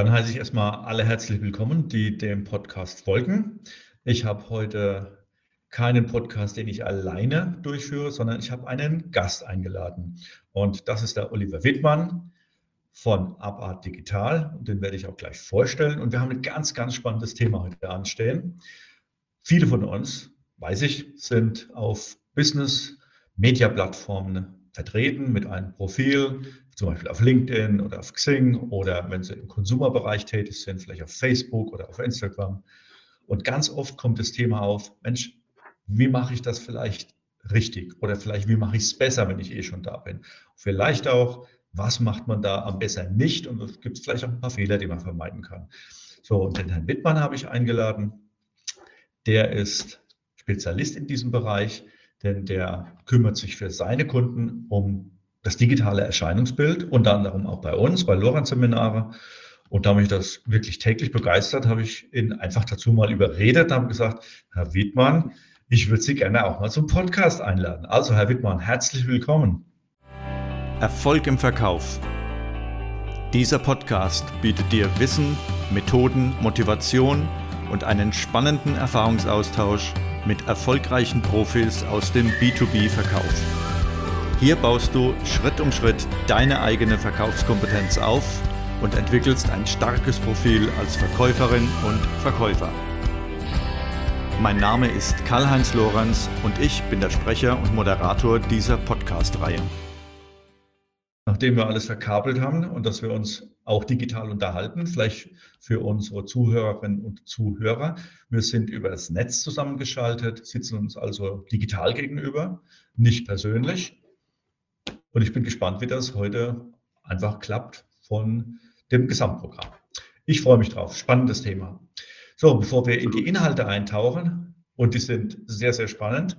Dann heiße ich erstmal alle herzlich willkommen, die dem Podcast folgen. Ich habe heute keinen Podcast, den ich alleine durchführe, sondern ich habe einen Gast eingeladen. Und das ist der Oliver Wittmann von Abart Digital. Und den werde ich auch gleich vorstellen. Und wir haben ein ganz, ganz spannendes Thema heute anstehen. Viele von uns, weiß ich, sind auf Business-Media-Plattformen vertreten mit einem Profil, zum Beispiel auf LinkedIn oder auf Xing oder wenn Sie im Konsumerbereich tätig sind, vielleicht auf Facebook oder auf Instagram. Und ganz oft kommt das Thema auf, Mensch, wie mache ich das vielleicht richtig oder vielleicht wie mache ich es besser, wenn ich eh schon da bin. Vielleicht auch, was macht man da am besser nicht und es gibt vielleicht auch ein paar Fehler, die man vermeiden kann. So, und den Herrn Wittmann habe ich eingeladen. Der ist Spezialist in diesem Bereich, denn der kümmert sich für seine Kunden um das digitale Erscheinungsbild, unter anderem auch bei uns, bei Lorenz-Seminare. Und da mich das wirklich täglich begeistert, habe ich ihn einfach dazu mal überredet, habe gesagt, Herr Wittmann, ich würde Sie gerne auch mal zum Podcast einladen. Also, Herr Wittmann, herzlich willkommen. Erfolg im Verkauf. Dieser Podcast bietet dir Wissen, Methoden, Motivation und einen spannenden Erfahrungsaustausch mit erfolgreichen Profis aus dem B2B-Verkauf. Hier baust du Schritt um Schritt deine eigene Verkaufskompetenz auf und entwickelst ein starkes Profil als Verkäuferin und Verkäufer. Mein Name ist Karl-Heinz Lorenz und ich bin der Sprecher und Moderator dieser Podcast-Reihe. Nachdem wir alles verkabelt haben und dass wir uns auch digital unterhalten, vielleicht für unsere Zuhörerinnen und Zuhörer. Wir sind über das Netz zusammengeschaltet, sitzen uns also digital gegenüber, nicht persönlich. Und ich bin gespannt, wie das heute einfach klappt von dem Gesamtprogramm. Ich freue mich drauf. Spannendes Thema. So, bevor wir in die Inhalte eintauchen, und die sind sehr, sehr spannend,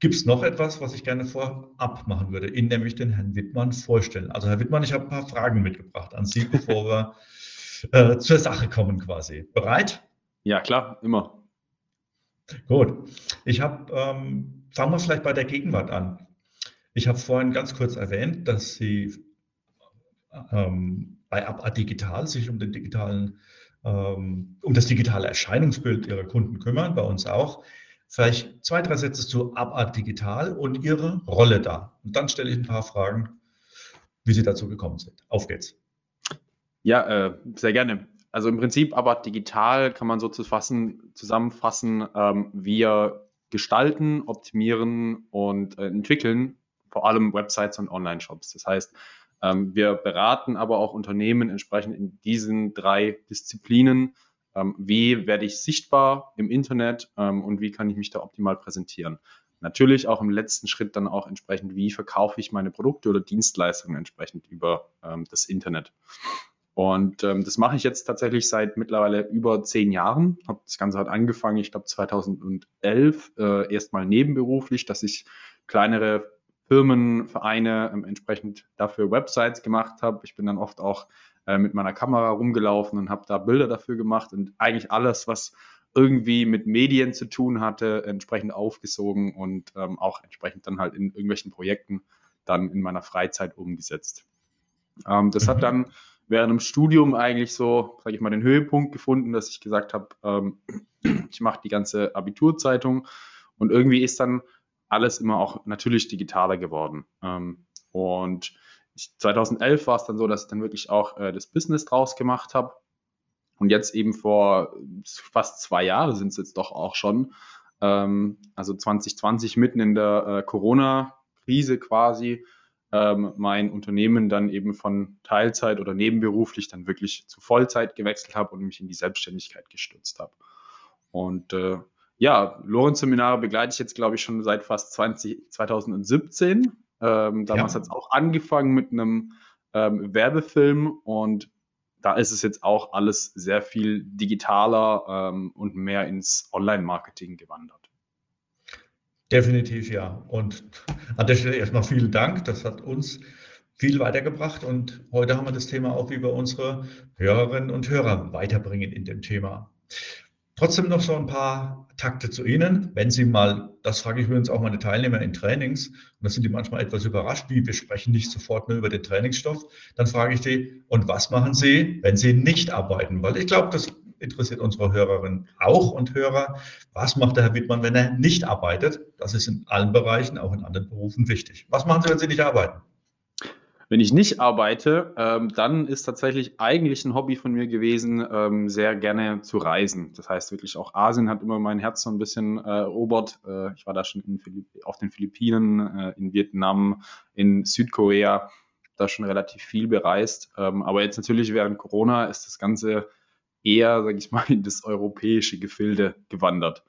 gibt es noch etwas, was ich gerne vorab machen würde, Ihnen nämlich den Herrn Wittmann vorstellen. Also Herr Wittmann, ich habe ein paar Fragen mitgebracht an Sie, bevor wir äh, zur Sache kommen quasi. Bereit? Ja, klar, immer. Gut. Ich habe, ähm, fangen wir vielleicht bei der Gegenwart an. Ich habe vorhin ganz kurz erwähnt, dass Sie ähm, bei ABA Digital sich um den digitalen, ähm, um das digitale Erscheinungsbild Ihrer Kunden kümmern, bei uns auch. Vielleicht zwei, drei Sätze zu ABA Digital und Ihre Rolle da. Und dann stelle ich ein paar Fragen, wie Sie dazu gekommen sind. Auf geht's. Ja, äh, sehr gerne. Also im Prinzip aber digital kann man so zu fassen, zusammenfassen, ähm, wir gestalten, optimieren und äh, entwickeln vor allem Websites und Online-Shops. Das heißt, ähm, wir beraten aber auch Unternehmen entsprechend in diesen drei Disziplinen. Ähm, wie werde ich sichtbar im Internet ähm, und wie kann ich mich da optimal präsentieren? Natürlich auch im letzten Schritt dann auch entsprechend, wie verkaufe ich meine Produkte oder Dienstleistungen entsprechend über das Internet. Und das mache ich jetzt tatsächlich seit mittlerweile über zehn Jahren. Das Ganze halt angefangen, ich glaube 2011, äh, erstmal nebenberuflich, dass ich kleinere Firmen, Vereine ähm, entsprechend dafür Websites gemacht habe. Ich bin dann oft auch äh, mit meiner Kamera rumgelaufen und habe da Bilder dafür gemacht und eigentlich alles, was irgendwie mit Medien zu tun hatte, entsprechend aufgesogen und ähm, auch entsprechend dann halt in irgendwelchen Projekten dann in meiner Freizeit umgesetzt. Ähm, das hat mhm. dann während dem Studium eigentlich so, sage ich mal, den Höhepunkt gefunden, dass ich gesagt habe, ähm, ich mache die ganze Abiturzeitung und irgendwie ist dann alles immer auch natürlich digitaler geworden. Ähm, und ich, 2011 war es dann so, dass ich dann wirklich auch äh, das Business draus gemacht habe. Und jetzt eben vor fast zwei Jahren sind es jetzt doch auch schon, ähm, also 2020 mitten in der äh, Corona-Krise quasi, ähm, mein Unternehmen dann eben von Teilzeit oder nebenberuflich dann wirklich zu Vollzeit gewechselt habe und mich in die Selbstständigkeit gestürzt habe. Und äh, ja, Lorenz-Seminare begleite ich jetzt, glaube ich, schon seit fast 20, 2017. Ähm, damals ja. hat es auch angefangen mit einem ähm, Werbefilm und da ist es jetzt auch alles sehr viel digitaler ähm, und mehr ins Online-Marketing gewandert. Definitiv ja. Und an der Stelle erstmal vielen Dank. Das hat uns viel weitergebracht und heute haben wir das Thema auch, wie wir unsere Hörerinnen und Hörer weiterbringen in dem Thema. Trotzdem noch so ein paar Takte zu Ihnen. Wenn Sie mal, das frage ich übrigens auch meine Teilnehmer in Trainings, und da sind die manchmal etwas überrascht, wie wir sprechen nicht sofort nur über den Trainingsstoff, dann frage ich die, und was machen Sie, wenn Sie nicht arbeiten? Weil ich glaube, das interessiert unsere Hörerinnen auch und Hörer. Was macht der Herr Wittmann, wenn er nicht arbeitet? Das ist in allen Bereichen, auch in anderen Berufen wichtig. Was machen Sie, wenn Sie nicht arbeiten? Wenn ich nicht arbeite, ähm, dann ist tatsächlich eigentlich ein Hobby von mir gewesen, ähm, sehr gerne zu reisen. Das heißt wirklich auch Asien hat immer mein Herz so ein bisschen äh, erobert. Äh, ich war da schon auf den Philippinen, äh, in Vietnam, in Südkorea, da schon relativ viel bereist. Ähm, aber jetzt natürlich während Corona ist das Ganze eher, sage ich mal, in das europäische Gefilde gewandert.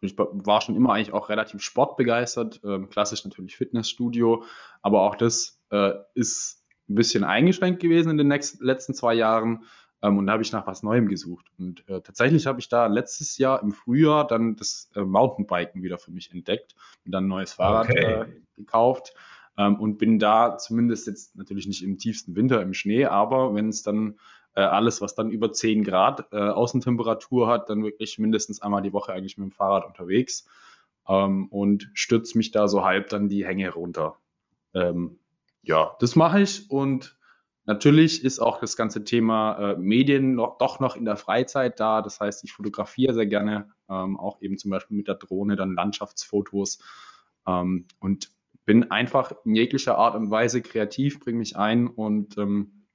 Ich war schon immer eigentlich auch relativ sportbegeistert, ähm, klassisch natürlich Fitnessstudio, aber auch das äh, ist ein bisschen eingeschränkt gewesen in den nächsten, letzten zwei Jahren. Ähm, und da habe ich nach was Neuem gesucht. Und äh, tatsächlich habe ich da letztes Jahr im Frühjahr dann das äh, Mountainbiken wieder für mich entdeckt und dann ein neues Fahrrad okay. äh, gekauft. Ähm, und bin da zumindest jetzt natürlich nicht im tiefsten Winter im Schnee, aber wenn es dann äh, alles, was dann über 10 Grad äh, Außentemperatur hat, dann wirklich mindestens einmal die Woche eigentlich mit dem Fahrrad unterwegs ähm, und stürzt mich da so halb dann die Hänge runter. Ähm, ja, das mache ich und natürlich ist auch das ganze Thema äh, Medien noch, doch noch in der Freizeit da. Das heißt, ich fotografiere sehr gerne, ähm, auch eben zum Beispiel mit der Drohne dann Landschaftsfotos ähm, und bin einfach in jeglicher Art und Weise kreativ, bringe mich ein und ähm,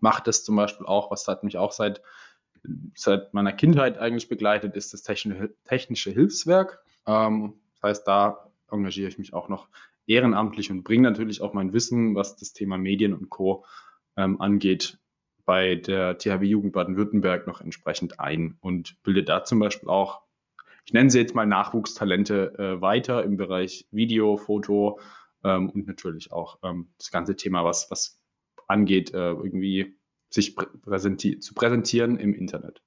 mache das zum Beispiel auch, was hat mich auch seit, seit meiner Kindheit eigentlich begleitet, ist das technische, technische Hilfswerk. Ähm, das heißt, da engagiere ich mich auch noch ehrenamtlich und bringe natürlich auch mein Wissen, was das Thema Medien und Co. Ähm, angeht, bei der THW Jugend Baden-Württemberg noch entsprechend ein und bilde da zum Beispiel auch, ich nenne sie jetzt mal Nachwuchstalente äh, weiter im Bereich Video, Foto ähm, und natürlich auch ähm, das ganze Thema, was, was angeht, äh, irgendwie sich präsenti zu präsentieren im Internet.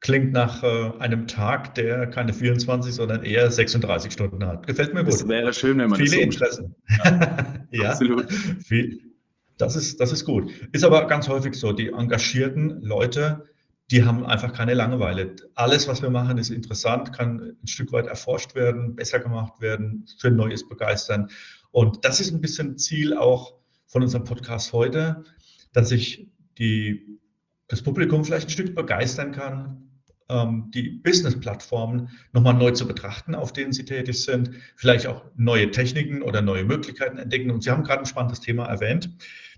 Klingt nach äh, einem Tag, der keine 24, sondern eher 36 Stunden hat. Gefällt mir gut. Das wäre schön, wenn man Viele das so Interessen. Ja, ja absolut. Viel, das, ist, das ist gut. Ist aber ganz häufig so. Die engagierten Leute, die haben einfach keine Langeweile. Alles, was wir machen, ist interessant, kann ein Stück weit erforscht werden, besser gemacht werden, für Neues begeistern. Und das ist ein bisschen Ziel auch von unserem Podcast heute, dass ich die, das Publikum vielleicht ein Stück begeistern kann, die Business-Plattformen nochmal neu zu betrachten, auf denen sie tätig sind, vielleicht auch neue Techniken oder neue Möglichkeiten entdecken. Und Sie haben gerade ein spannendes Thema erwähnt.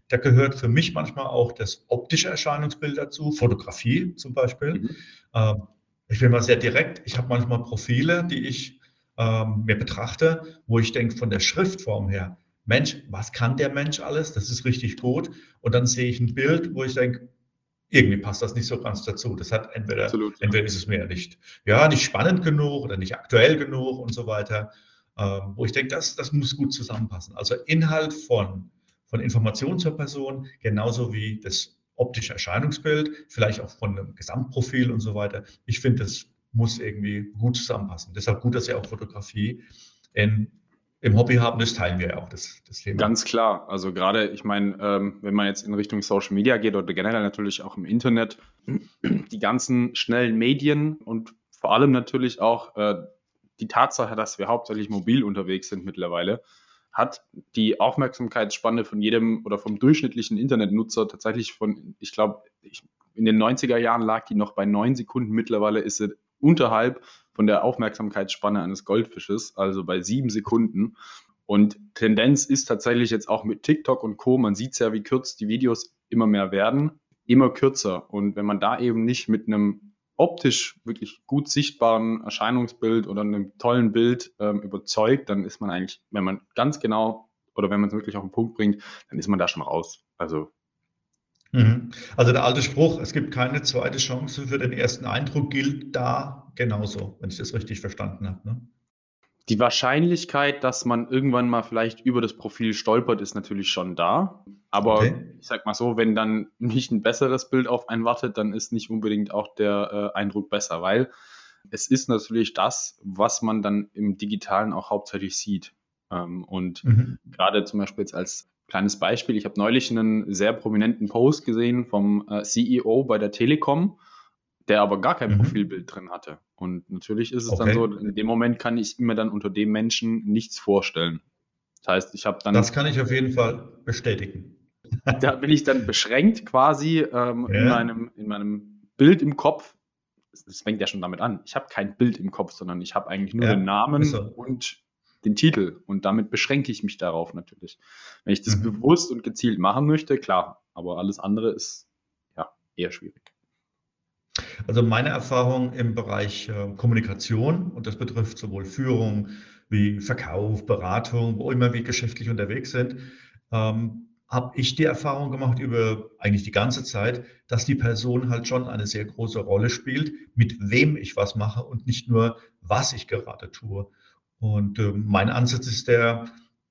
Da gehört für mich manchmal auch das optische Erscheinungsbild dazu, Fotografie zum Beispiel. Mhm. Ähm, ich bin mal sehr direkt. Ich habe manchmal Profile, die ich ähm, mir betrachte, wo ich denke, von der Schriftform her, Mensch, was kann der Mensch alles? Das ist richtig gut. Und dann sehe ich ein Bild, wo ich denke, irgendwie passt das nicht so ganz dazu. Das hat entweder, Absolut, entweder ist es mir nicht, ja, nicht spannend genug oder nicht aktuell genug und so weiter. Ähm, wo ich denke, das, das muss gut zusammenpassen. Also Inhalt von, von Informationen zur Person, genauso wie das optische Erscheinungsbild, vielleicht auch von einem Gesamtprofil und so weiter. Ich finde, das muss irgendwie gut zusammenpassen. Deshalb gut, dass ja auch Fotografie in im Hobby haben, das teilen wir ja auch, das, das Thema. Ganz klar. Also gerade, ich meine, ähm, wenn man jetzt in Richtung Social Media geht oder generell natürlich auch im Internet, die ganzen schnellen Medien und vor allem natürlich auch äh, die Tatsache, dass wir hauptsächlich mobil unterwegs sind mittlerweile, hat die Aufmerksamkeitsspanne von jedem oder vom durchschnittlichen Internetnutzer tatsächlich von, ich glaube, in den 90er Jahren lag die noch bei neun Sekunden. Mittlerweile ist sie unterhalb von der Aufmerksamkeitsspanne eines Goldfisches, also bei sieben Sekunden. Und Tendenz ist tatsächlich jetzt auch mit TikTok und Co. Man sieht ja, wie kurz die Videos immer mehr werden, immer kürzer. Und wenn man da eben nicht mit einem optisch wirklich gut sichtbaren Erscheinungsbild oder einem tollen Bild ähm, überzeugt, dann ist man eigentlich, wenn man ganz genau oder wenn man es wirklich auf den Punkt bringt, dann ist man da schon raus. Also. Also der alte Spruch, es gibt keine zweite Chance für den ersten Eindruck, gilt da genauso, wenn ich das richtig verstanden habe. Ne? Die Wahrscheinlichkeit, dass man irgendwann mal vielleicht über das Profil stolpert, ist natürlich schon da. Aber okay. ich sag mal so, wenn dann nicht ein besseres Bild auf einen wartet, dann ist nicht unbedingt auch der äh, Eindruck besser, weil es ist natürlich das, was man dann im Digitalen auch hauptsächlich sieht. Ähm, und mhm. gerade zum Beispiel jetzt als Kleines Beispiel, ich habe neulich einen sehr prominenten Post gesehen vom äh, CEO bei der Telekom, der aber gar kein mhm. Profilbild drin hatte. Und natürlich ist es okay. dann so, in dem Moment kann ich mir dann unter dem Menschen nichts vorstellen. Das heißt, ich habe dann. Das kann ich auf jeden Fall bestätigen. da bin ich dann beschränkt quasi ähm, ja. in, meinem, in meinem Bild im Kopf. Das fängt ja schon damit an. Ich habe kein Bild im Kopf, sondern ich habe eigentlich nur ja, den Namen so. und den Titel. Und damit beschränke ich mich darauf natürlich. Wenn ich das mhm. bewusst und gezielt machen möchte, klar. Aber alles andere ist ja eher schwierig. Also meine Erfahrung im Bereich äh, Kommunikation, und das betrifft sowohl Führung wie Verkauf, Beratung, wo immer wir geschäftlich unterwegs sind, ähm, habe ich die Erfahrung gemacht über eigentlich die ganze Zeit, dass die Person halt schon eine sehr große Rolle spielt, mit wem ich was mache und nicht nur, was ich gerade tue. Und äh, mein Ansatz ist der,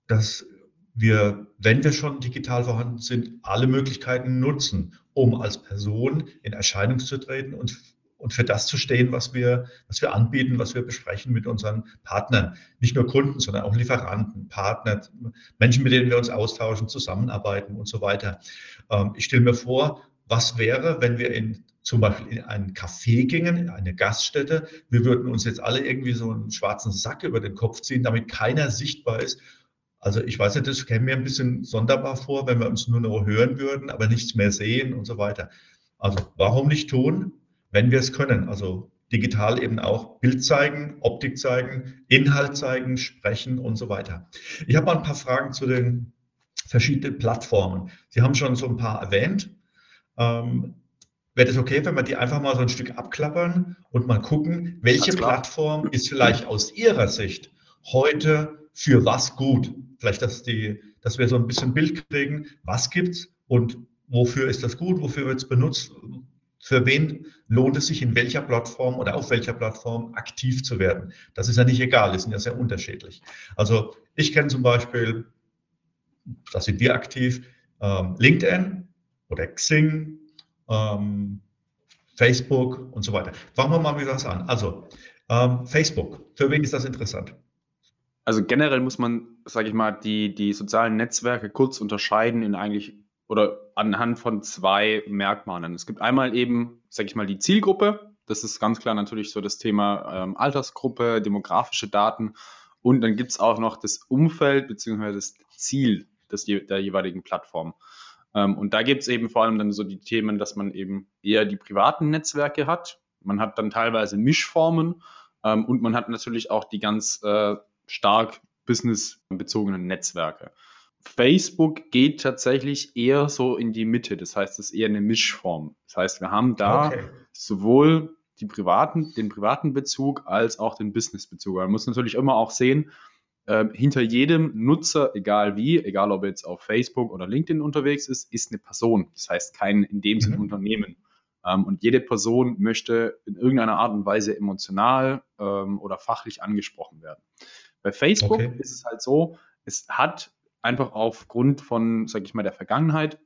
dass wir, wenn wir schon digital vorhanden sind, alle Möglichkeiten nutzen, um als Person in Erscheinung zu treten und, und für das zu stehen, was wir, was wir anbieten, was wir besprechen mit unseren Partnern. Nicht nur Kunden, sondern auch Lieferanten, Partner, Menschen, mit denen wir uns austauschen, zusammenarbeiten und so weiter. Ähm, ich stelle mir vor, was wäre, wenn wir in zum Beispiel in einen Café gingen, in eine Gaststätte. Wir würden uns jetzt alle irgendwie so einen schwarzen Sack über den Kopf ziehen, damit keiner sichtbar ist also ich weiß nicht, das käme mir ein bisschen sonderbar vor, wenn wir uns nur noch hören würden, aber nichts mehr sehen und so weiter. Also warum nicht tun, wenn wir es können? Also digital eben auch Bild zeigen, Optik zeigen, Inhalt zeigen, sprechen und so weiter. Ich habe mal ein paar Fragen zu den verschiedenen Plattformen. Sie haben schon so ein paar erwähnt. Ähm, Wäre das okay, wenn wir die einfach mal so ein Stück abklappern und mal gucken, welche Plattform ist vielleicht aus Ihrer Sicht heute für was gut? Vielleicht, dass, die, dass wir so ein bisschen Bild kriegen, was gibt's und wofür ist das gut, wofür wird es benutzt, für wen lohnt es sich in welcher Plattform oder auf welcher Plattform aktiv zu werden. Das ist ja nicht egal, die sind ja sehr unterschiedlich. Also ich kenne zum Beispiel, da sind wir aktiv, ähm, LinkedIn oder Xing, ähm, Facebook und so weiter. Fangen wir mal mit was an. Also ähm, Facebook, für wen ist das interessant? also generell muss man, sage ich mal, die, die sozialen Netzwerke kurz unterscheiden in eigentlich oder anhand von zwei Merkmalen. Es gibt einmal eben, sage ich mal, die Zielgruppe. Das ist ganz klar natürlich so das Thema ähm, Altersgruppe, demografische Daten. Und dann gibt es auch noch das Umfeld bzw. das Ziel des, der jeweiligen Plattform. Ähm, und da gibt es eben vor allem dann so die Themen, dass man eben eher die privaten Netzwerke hat. Man hat dann teilweise Mischformen ähm, und man hat natürlich auch die ganz äh, stark businessbezogenen Netzwerke. Facebook geht tatsächlich eher so in die Mitte. Das heißt, es ist eher eine Mischform. Das heißt, wir haben da okay. sowohl privaten, den privaten Bezug als auch den Businessbezug. Man muss natürlich immer auch sehen, äh, hinter jedem Nutzer, egal wie, egal ob er jetzt auf Facebook oder LinkedIn unterwegs ist, ist eine Person. Das heißt, kein in dem Sinne mhm. Unternehmen. Ähm, und jede Person möchte in irgendeiner Art und Weise emotional ähm, oder fachlich angesprochen werden. Bei Facebook okay. ist es halt so, es hat einfach aufgrund von, sag ich mal, der Vergangenheit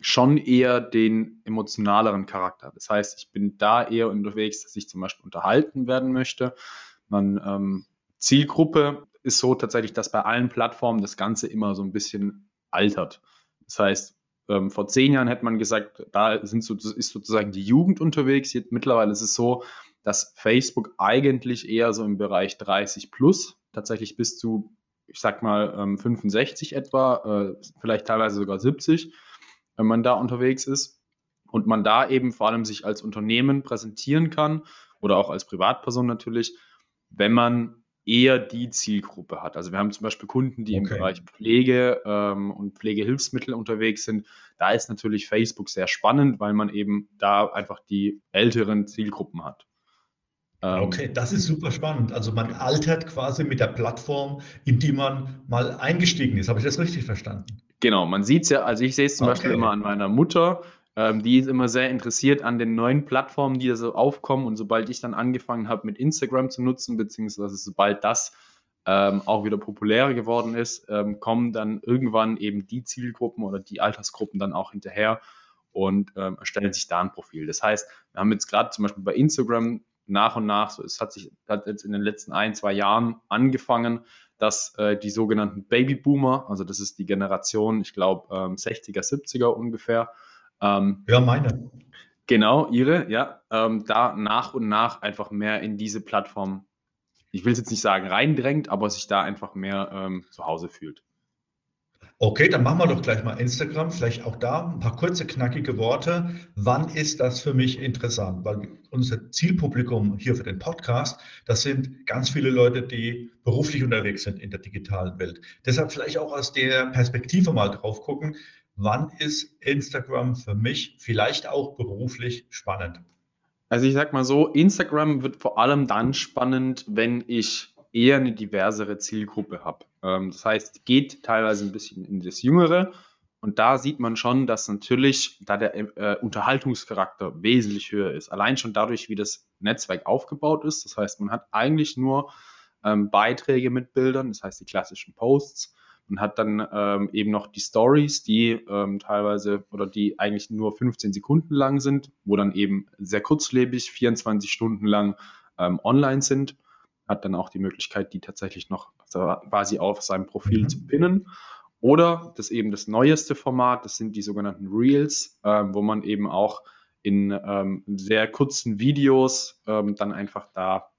schon eher den emotionaleren Charakter. Das heißt, ich bin da eher unterwegs, dass ich zum Beispiel unterhalten werden möchte. Man, ähm, Zielgruppe ist so tatsächlich, dass bei allen Plattformen das Ganze immer so ein bisschen altert. Das heißt, ähm, vor zehn Jahren hätte man gesagt, da sind so, ist sozusagen die Jugend unterwegs. Jetzt, mittlerweile ist es so, dass Facebook eigentlich eher so im Bereich 30 plus tatsächlich bis zu, ich sag mal, 65 ähm, etwa, äh, vielleicht teilweise sogar 70, wenn man da unterwegs ist. Und man da eben vor allem sich als Unternehmen präsentieren kann oder auch als Privatperson natürlich, wenn man eher die Zielgruppe hat. Also wir haben zum Beispiel Kunden, die okay. im Bereich Pflege ähm, und Pflegehilfsmittel unterwegs sind. Da ist natürlich Facebook sehr spannend, weil man eben da einfach die älteren Zielgruppen hat. Ähm, okay, das ist super spannend. Also man altert quasi mit der Plattform, in die man mal eingestiegen ist. Habe ich das richtig verstanden? Genau, man sieht es ja, also ich sehe es zum okay. Beispiel immer an meiner Mutter, ähm, die ist immer sehr interessiert an den neuen Plattformen, die da so aufkommen. Und sobald ich dann angefangen habe, mit Instagram zu nutzen, beziehungsweise sobald das ähm, auch wieder populärer geworden ist, ähm, kommen dann irgendwann eben die Zielgruppen oder die Altersgruppen dann auch hinterher und ähm, erstellen sich da ein Profil. Das heißt, wir haben jetzt gerade zum Beispiel bei Instagram nach und nach, so, es hat sich hat jetzt in den letzten ein, zwei Jahren angefangen, dass äh, die sogenannten Babyboomer, also das ist die Generation, ich glaube, ähm, 60er, 70er ungefähr. Ähm, ja, meine. Genau, ihre, ja. Ähm, da nach und nach einfach mehr in diese Plattform, ich will es jetzt nicht sagen reindrängt, aber sich da einfach mehr ähm, zu Hause fühlt. Okay, dann machen wir doch gleich mal Instagram. Vielleicht auch da ein paar kurze, knackige Worte. Wann ist das für mich interessant? Weil unser Zielpublikum hier für den Podcast, das sind ganz viele Leute, die beruflich unterwegs sind in der digitalen Welt. Deshalb vielleicht auch aus der Perspektive mal drauf gucken. Wann ist Instagram für mich vielleicht auch beruflich spannend? Also ich sag mal so, Instagram wird vor allem dann spannend, wenn ich eher eine diversere Zielgruppe habe. Ähm, das heißt, geht teilweise ein bisschen in das Jüngere. Und da sieht man schon, dass natürlich da der äh, Unterhaltungscharakter wesentlich höher ist. Allein schon dadurch, wie das Netzwerk aufgebaut ist. Das heißt, man hat eigentlich nur ähm, Beiträge mit Bildern, das heißt die klassischen Posts. Man hat dann ähm, eben noch die Stories, die ähm, teilweise oder die eigentlich nur 15 Sekunden lang sind, wo dann eben sehr kurzlebig 24 Stunden lang ähm, online sind hat dann auch die Möglichkeit, die tatsächlich noch quasi auf seinem Profil mhm. zu pinnen. Oder das eben das neueste Format, das sind die sogenannten Reels, ähm, wo man eben auch in ähm, sehr kurzen Videos ähm, dann einfach da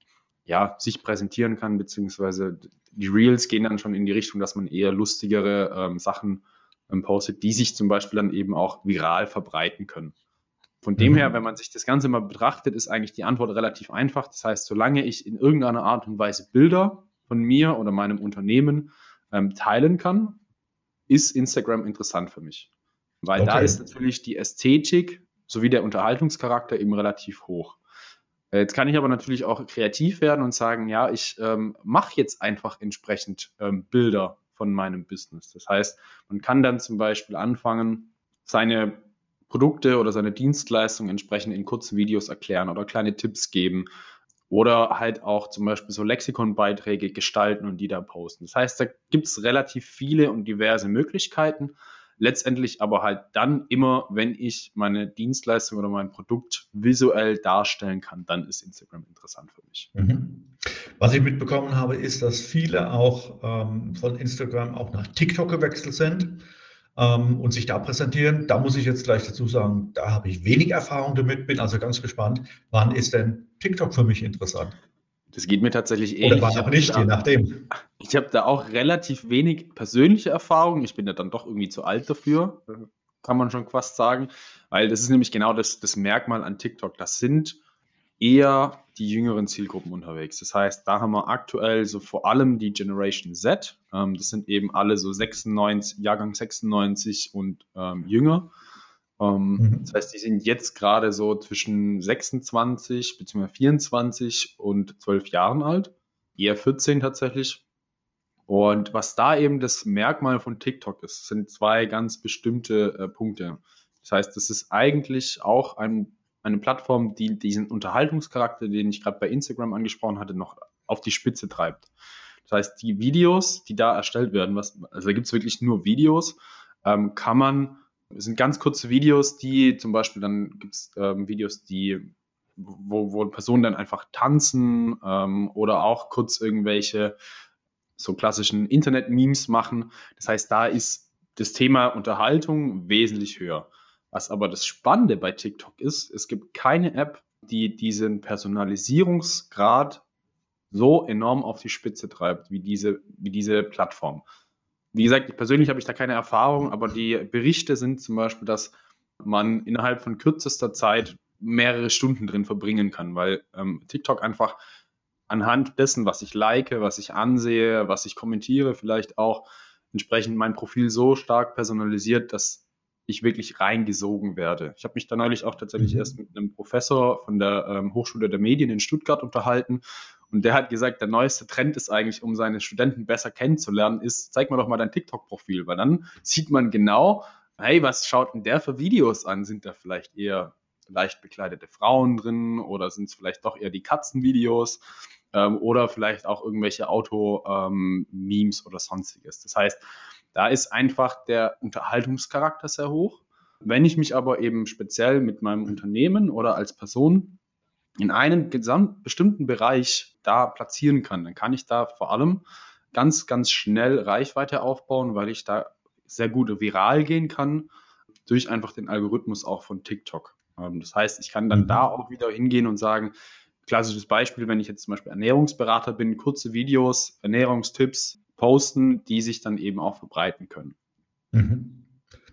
ja, sich präsentieren kann, beziehungsweise die Reels gehen dann schon in die Richtung, dass man eher lustigere ähm, Sachen ähm, postet, die sich zum Beispiel dann eben auch viral verbreiten können. Von dem her, mhm. wenn man sich das Ganze mal betrachtet, ist eigentlich die Antwort relativ einfach. Das heißt, solange ich in irgendeiner Art und Weise Bilder von mir oder meinem Unternehmen ähm, teilen kann, ist Instagram interessant für mich. Weil okay. da ist natürlich die Ästhetik sowie der Unterhaltungscharakter eben relativ hoch. Äh, jetzt kann ich aber natürlich auch kreativ werden und sagen, ja, ich ähm, mache jetzt einfach entsprechend ähm, Bilder von meinem Business. Das heißt, man kann dann zum Beispiel anfangen, seine Produkte oder seine Dienstleistungen entsprechend in kurzen Videos erklären oder kleine Tipps geben oder halt auch zum Beispiel so Lexikon-Beiträge gestalten und die da posten. Das heißt, da gibt es relativ viele und diverse Möglichkeiten. Letztendlich aber halt dann immer, wenn ich meine Dienstleistung oder mein Produkt visuell darstellen kann, dann ist Instagram interessant für mich. Mhm. Was ich mitbekommen habe, ist, dass viele auch ähm, von Instagram auch nach TikTok gewechselt sind ähm, und sich da präsentieren. Da muss ich jetzt gleich dazu sagen, da habe ich wenig Erfahrung damit, bin also ganz gespannt, wann ist denn TikTok für mich interessant? Das geht mir tatsächlich ähnlich. Oder wann auch nicht, je nachdem. Ich habe da auch relativ wenig persönliche Erfahrung. Ich bin ja dann doch irgendwie zu alt dafür, kann man schon fast sagen. Weil das ist nämlich genau das, das Merkmal an TikTok. Das sind eher die jüngeren Zielgruppen unterwegs. Das heißt, da haben wir aktuell so vor allem die Generation Z. Ähm, das sind eben alle so 96, Jahrgang 96 und ähm, jünger. Ähm, mhm. Das heißt, die sind jetzt gerade so zwischen 26 bzw. 24 und 12 Jahren alt. Eher 14 tatsächlich. Und was da eben das Merkmal von TikTok ist, sind zwei ganz bestimmte äh, Punkte. Das heißt, es ist eigentlich auch ein eine Plattform, die diesen Unterhaltungscharakter, den ich gerade bei Instagram angesprochen hatte, noch auf die Spitze treibt. Das heißt, die Videos, die da erstellt werden, was, also da gibt es wirklich nur Videos, ähm, kann man, es sind ganz kurze Videos, die zum Beispiel dann gibt es ähm, Videos, die, wo, wo Personen dann einfach tanzen ähm, oder auch kurz irgendwelche so klassischen Internet-Memes machen. Das heißt, da ist das Thema Unterhaltung wesentlich höher. Was aber das Spannende bei TikTok ist, es gibt keine App, die diesen Personalisierungsgrad so enorm auf die Spitze treibt wie diese, wie diese Plattform. Wie gesagt, persönlich habe ich da keine Erfahrung, aber die Berichte sind zum Beispiel, dass man innerhalb von kürzester Zeit mehrere Stunden drin verbringen kann, weil ähm, TikTok einfach anhand dessen, was ich like, was ich ansehe, was ich kommentiere, vielleicht auch entsprechend mein Profil so stark personalisiert, dass ich wirklich reingesogen werde. Ich habe mich da neulich auch tatsächlich mhm. erst mit einem Professor von der ähm, Hochschule der Medien in Stuttgart unterhalten und der hat gesagt, der neueste Trend ist eigentlich, um seine Studenten besser kennenzulernen, ist, zeig mir doch mal dein TikTok-Profil, weil dann sieht man genau, hey, was schaut denn der für Videos an? Sind da vielleicht eher leicht bekleidete Frauen drin oder sind es vielleicht doch eher die Katzenvideos? Ähm, oder vielleicht auch irgendwelche Auto-Memes ähm, oder sonstiges. Das heißt, da ist einfach der Unterhaltungscharakter sehr hoch. Wenn ich mich aber eben speziell mit meinem Unternehmen oder als Person in einem gesamt bestimmten Bereich da platzieren kann, dann kann ich da vor allem ganz, ganz schnell Reichweite aufbauen, weil ich da sehr gut viral gehen kann durch einfach den Algorithmus auch von TikTok. Ähm, das heißt, ich kann dann mhm. da auch wieder hingehen und sagen, klassisches Beispiel, wenn ich jetzt zum Beispiel Ernährungsberater bin, kurze Videos, Ernährungstipps posten, die sich dann eben auch verbreiten können. Mhm.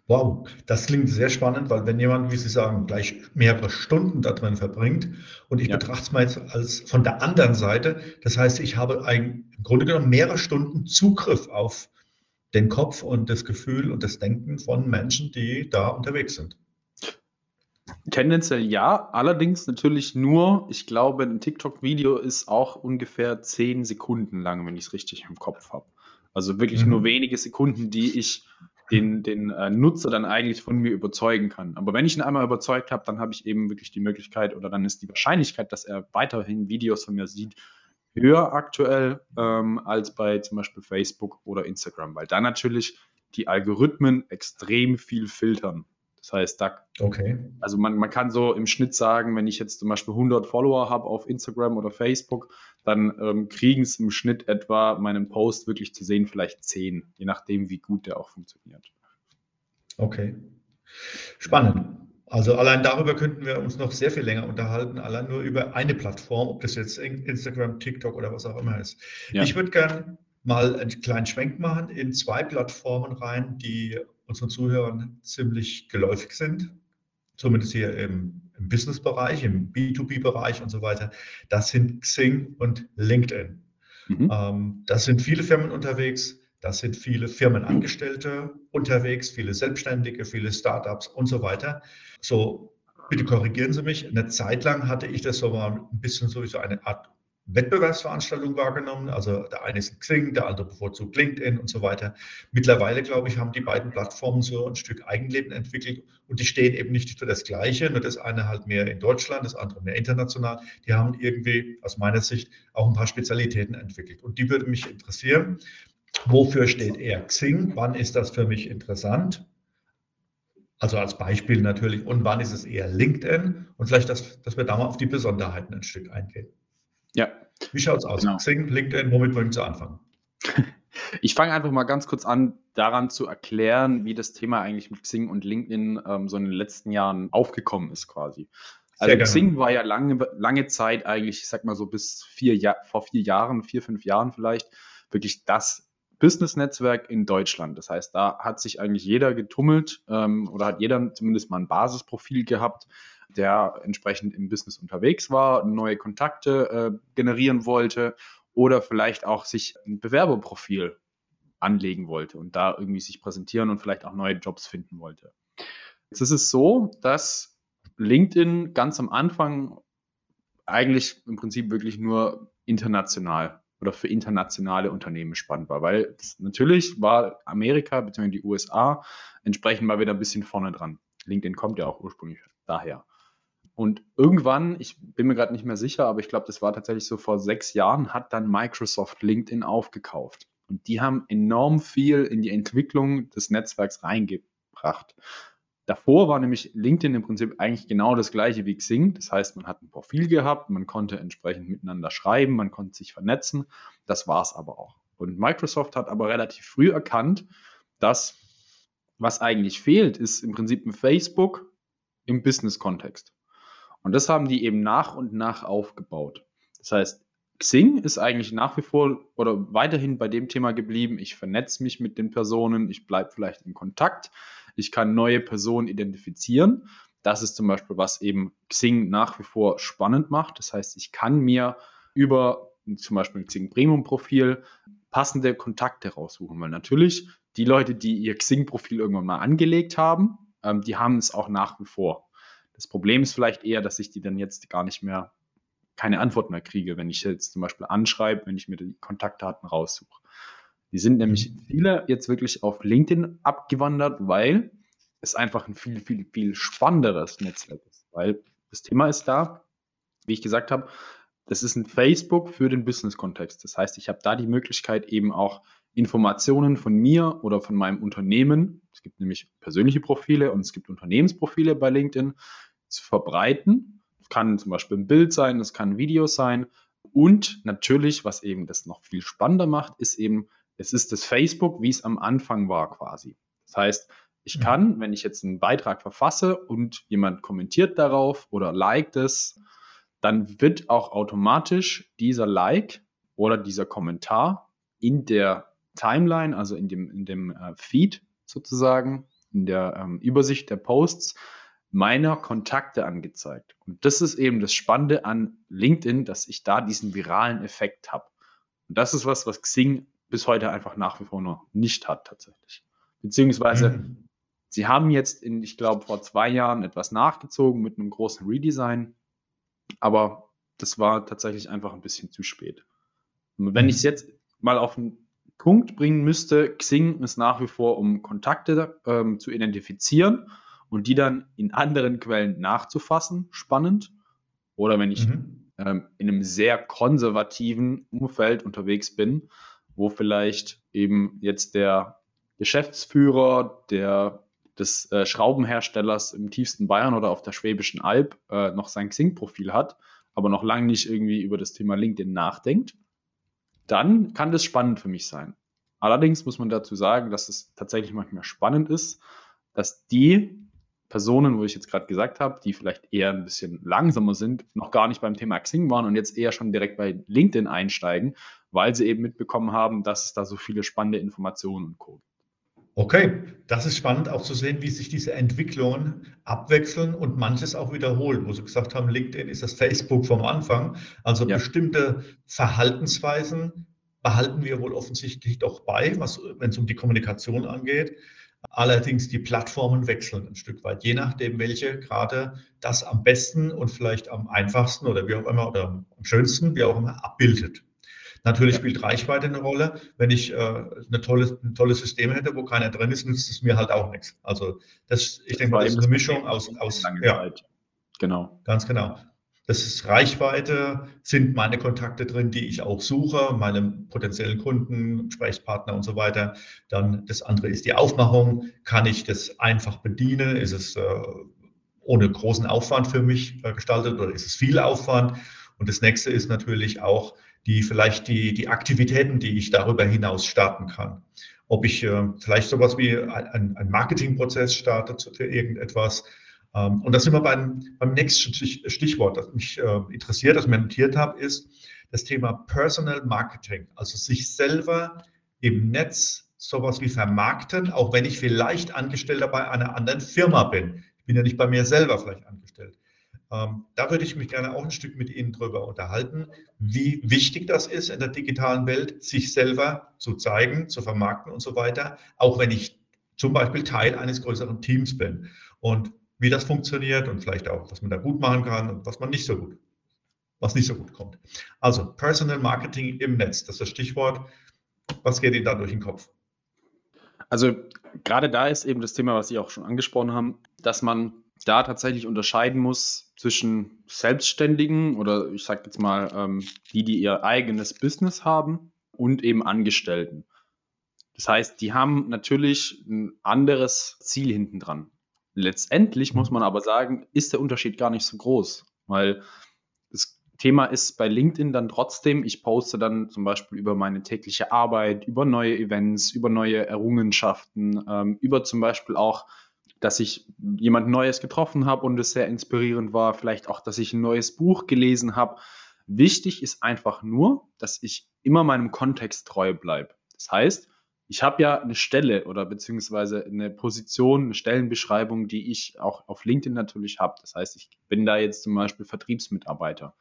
Wow, das klingt sehr spannend, weil wenn jemand, wie Sie sagen, gleich mehrere Stunden da drin verbringt und ich ja. betrachte es mal jetzt als von der anderen Seite, das heißt, ich habe ein, im Grunde genommen mehrere Stunden Zugriff auf den Kopf und das Gefühl und das Denken von Menschen, die da unterwegs sind. Tendenziell ja, allerdings natürlich nur, ich glaube, ein TikTok-Video ist auch ungefähr zehn Sekunden lang, wenn ich es richtig im Kopf habe. Also wirklich mhm. nur wenige Sekunden, die ich den, den äh, Nutzer dann eigentlich von mir überzeugen kann. Aber wenn ich ihn einmal überzeugt habe, dann habe ich eben wirklich die Möglichkeit oder dann ist die Wahrscheinlichkeit, dass er weiterhin Videos von mir sieht, höher aktuell ähm, als bei zum Beispiel Facebook oder Instagram, weil da natürlich die Algorithmen extrem viel filtern. Das heißt, da, okay. also man, man kann so im Schnitt sagen, wenn ich jetzt zum Beispiel 100 Follower habe auf Instagram oder Facebook, dann ähm, kriegen es im Schnitt etwa meinen Post wirklich zu sehen, vielleicht 10, je nachdem, wie gut der auch funktioniert. Okay. Spannend. Also allein darüber könnten wir uns noch sehr viel länger unterhalten, allein nur über eine Plattform, ob das jetzt Instagram, TikTok oder was auch immer ist. Ja. Ich würde gerne mal einen kleinen Schwenk machen in zwei Plattformen rein, die unseren Zuhörern ziemlich geläufig sind, zumindest hier im, im Business-Bereich, im B2B-Bereich und so weiter. Das sind Xing und LinkedIn. Mhm. Ähm, das sind viele Firmen unterwegs, das sind viele Firmenangestellte unterwegs, viele Selbstständige, viele Startups und so weiter. So, bitte korrigieren Sie mich. Eine Zeit lang hatte ich das so mal ein bisschen so wie so eine Art Wettbewerbsveranstaltung wahrgenommen. Also der eine ist Xing, der andere bevorzugt LinkedIn und so weiter. Mittlerweile, glaube ich, haben die beiden Plattformen so ein Stück Eigenleben entwickelt und die stehen eben nicht für das Gleiche, nur das eine halt mehr in Deutschland, das andere mehr international. Die haben irgendwie aus meiner Sicht auch ein paar Spezialitäten entwickelt. Und die würde mich interessieren. Wofür steht eher Xing? Wann ist das für mich interessant? Also als Beispiel natürlich. Und wann ist es eher LinkedIn? Und vielleicht, dass, dass wir da mal auf die Besonderheiten ein Stück eingehen. Ja. Wie schaut es aus? Genau. Xing, LinkedIn, womit wollen Sie anfangen? Ich fange einfach mal ganz kurz an, daran zu erklären, wie das Thema eigentlich mit Xing und LinkedIn ähm, so in den letzten Jahren aufgekommen ist quasi. Also Xing war ja lange, lange Zeit eigentlich, ich sag mal so bis vier Jahr, vor vier Jahren, vier, fünf Jahren vielleicht, wirklich das Business-Netzwerk in Deutschland. Das heißt, da hat sich eigentlich jeder getummelt ähm, oder hat jeder zumindest mal ein Basisprofil gehabt, der entsprechend im Business unterwegs war, neue Kontakte äh, generieren wollte oder vielleicht auch sich ein Bewerberprofil anlegen wollte und da irgendwie sich präsentieren und vielleicht auch neue Jobs finden wollte. Jetzt ist es so, dass LinkedIn ganz am Anfang eigentlich im Prinzip wirklich nur international oder für internationale Unternehmen spannend war, weil natürlich war Amerika bzw. die USA entsprechend mal wieder ein bisschen vorne dran. LinkedIn kommt ja auch ursprünglich daher. Und irgendwann, ich bin mir gerade nicht mehr sicher, aber ich glaube, das war tatsächlich so vor sechs Jahren, hat dann Microsoft LinkedIn aufgekauft. Und die haben enorm viel in die Entwicklung des Netzwerks reingebracht. Davor war nämlich LinkedIn im Prinzip eigentlich genau das gleiche wie Xing. Das heißt, man hat ein Profil gehabt, man konnte entsprechend miteinander schreiben, man konnte sich vernetzen. Das war es aber auch. Und Microsoft hat aber relativ früh erkannt, dass was eigentlich fehlt, ist im Prinzip ein Facebook im Business-Kontext. Und das haben die eben nach und nach aufgebaut. Das heißt, Xing ist eigentlich nach wie vor oder weiterhin bei dem Thema geblieben. Ich vernetze mich mit den Personen, ich bleibe vielleicht in Kontakt, ich kann neue Personen identifizieren. Das ist zum Beispiel, was eben Xing nach wie vor spannend macht. Das heißt, ich kann mir über zum Beispiel ein Xing Premium Profil passende Kontakte raussuchen, weil natürlich die Leute, die ihr Xing Profil irgendwann mal angelegt haben, ähm, die haben es auch nach wie vor. Das Problem ist vielleicht eher, dass ich die dann jetzt gar nicht mehr, keine Antwort mehr kriege, wenn ich jetzt zum Beispiel anschreibe, wenn ich mir die Kontaktdaten raussuche. Die sind nämlich mhm. viele jetzt wirklich auf LinkedIn abgewandert, weil es einfach ein viel, viel, viel spannenderes Netzwerk ist. Weil das Thema ist da, wie ich gesagt habe, das ist ein Facebook für den Business-Kontext. Das heißt, ich habe da die Möglichkeit, eben auch Informationen von mir oder von meinem Unternehmen, es gibt nämlich persönliche Profile und es gibt Unternehmensprofile bei LinkedIn, zu verbreiten. Das kann zum Beispiel ein Bild sein, das kann ein Video sein. Und natürlich, was eben das noch viel spannender macht, ist eben, es ist das Facebook, wie es am Anfang war quasi. Das heißt, Ich kann, wenn ich jetzt einen Beitrag verfasse und jemand kommentiert darauf oder liked es, dann wird auch automatisch dieser Like oder dieser Kommentar in der Timeline, also in dem, in dem äh, Feed sozusagen, in der ähm, Übersicht der Posts meiner Kontakte angezeigt. Und das ist eben das Spannende an LinkedIn, dass ich da diesen viralen Effekt habe. Und das ist was, was Xing bis heute einfach nach wie vor noch nicht hat tatsächlich. Beziehungsweise mhm. sie haben jetzt in, ich glaube, vor zwei Jahren etwas nachgezogen mit einem großen Redesign, aber das war tatsächlich einfach ein bisschen zu spät. Und wenn mhm. ich es jetzt mal auf den Punkt bringen müsste, Xing ist nach wie vor, um Kontakte ähm, zu identifizieren und die dann in anderen Quellen nachzufassen, spannend. Oder wenn ich mhm. ähm, in einem sehr konservativen Umfeld unterwegs bin, wo vielleicht eben jetzt der Geschäftsführer der, des äh, Schraubenherstellers im tiefsten Bayern oder auf der Schwäbischen Alb äh, noch sein Xing-Profil hat, aber noch lange nicht irgendwie über das Thema LinkedIn nachdenkt, dann kann das spannend für mich sein. Allerdings muss man dazu sagen, dass es tatsächlich manchmal spannend ist, dass die Personen, wo ich jetzt gerade gesagt habe, die vielleicht eher ein bisschen langsamer sind, noch gar nicht beim Thema Xing waren und jetzt eher schon direkt bei LinkedIn einsteigen, weil sie eben mitbekommen haben, dass es da so viele spannende Informationen und Co. Okay, das ist spannend auch zu sehen, wie sich diese Entwicklungen abwechseln und manches auch wiederholen, wo Sie gesagt haben, LinkedIn ist das Facebook vom Anfang. Also ja. bestimmte Verhaltensweisen behalten wir wohl offensichtlich doch bei, wenn es um die Kommunikation angeht. Allerdings die Plattformen wechseln ein Stück weit, je nachdem, welche gerade das am besten und vielleicht am einfachsten oder wie auch immer oder am schönsten, wie auch immer, abbildet. Natürlich spielt Reichweite eine Rolle. Wenn ich äh, eine tolle, ein tolles System hätte, wo keiner drin ist, nützt es mir halt auch nichts. Also das, ich denke mal, das ist eine Mischung aus, aus ja, genau. Ganz genau. Das ist Reichweite, sind meine Kontakte drin, die ich auch suche, meine potenziellen Kunden, Gesprächspartner und so weiter. Dann das andere ist die Aufmachung. Kann ich das einfach bedienen? Ist es äh, ohne großen Aufwand für mich äh, gestaltet oder ist es viel Aufwand? Und das nächste ist natürlich auch die vielleicht die, die Aktivitäten, die ich darüber hinaus starten kann. Ob ich äh, vielleicht sowas wie ein, ein Marketingprozess starte für irgendetwas. Ähm, und das sind wir beim, beim nächsten Stichwort, das mich äh, interessiert, das ich mir notiert habe, ist das Thema Personal Marketing, also sich selber im Netz sowas wie vermarkten, auch wenn ich vielleicht Angestellter bei einer anderen Firma bin. Ich bin ja nicht bei mir selber vielleicht angestellt. Ähm, da würde ich mich gerne auch ein Stück mit Ihnen drüber unterhalten, wie wichtig das ist in der digitalen Welt, sich selber zu zeigen, zu vermarkten und so weiter, auch wenn ich zum Beispiel Teil eines größeren Teams bin. Und wie das funktioniert und vielleicht auch, was man da gut machen kann und was man nicht so gut, was nicht so gut kommt. Also Personal Marketing im Netz, das ist das Stichwort. Was geht Ihnen da durch den Kopf? Also gerade da ist eben das Thema, was Sie auch schon angesprochen haben, dass man da tatsächlich unterscheiden muss zwischen Selbstständigen oder ich sage jetzt mal ähm, die, die ihr eigenes Business haben und eben Angestellten. Das heißt, die haben natürlich ein anderes Ziel hinten dran. Letztendlich muss man aber sagen, ist der Unterschied gar nicht so groß, weil das Thema ist bei LinkedIn dann trotzdem, ich poste dann zum Beispiel über meine tägliche Arbeit, über neue Events, über neue Errungenschaften, ähm, über zum Beispiel auch dass ich jemand Neues getroffen habe und es sehr inspirierend war, vielleicht auch, dass ich ein neues Buch gelesen habe. Wichtig ist einfach nur, dass ich immer meinem Kontext treu bleibe. Das heißt, ich habe ja eine Stelle oder beziehungsweise eine Position, eine Stellenbeschreibung, die ich auch auf LinkedIn natürlich habe. Das heißt, ich bin da jetzt zum Beispiel Vertriebsmitarbeiter.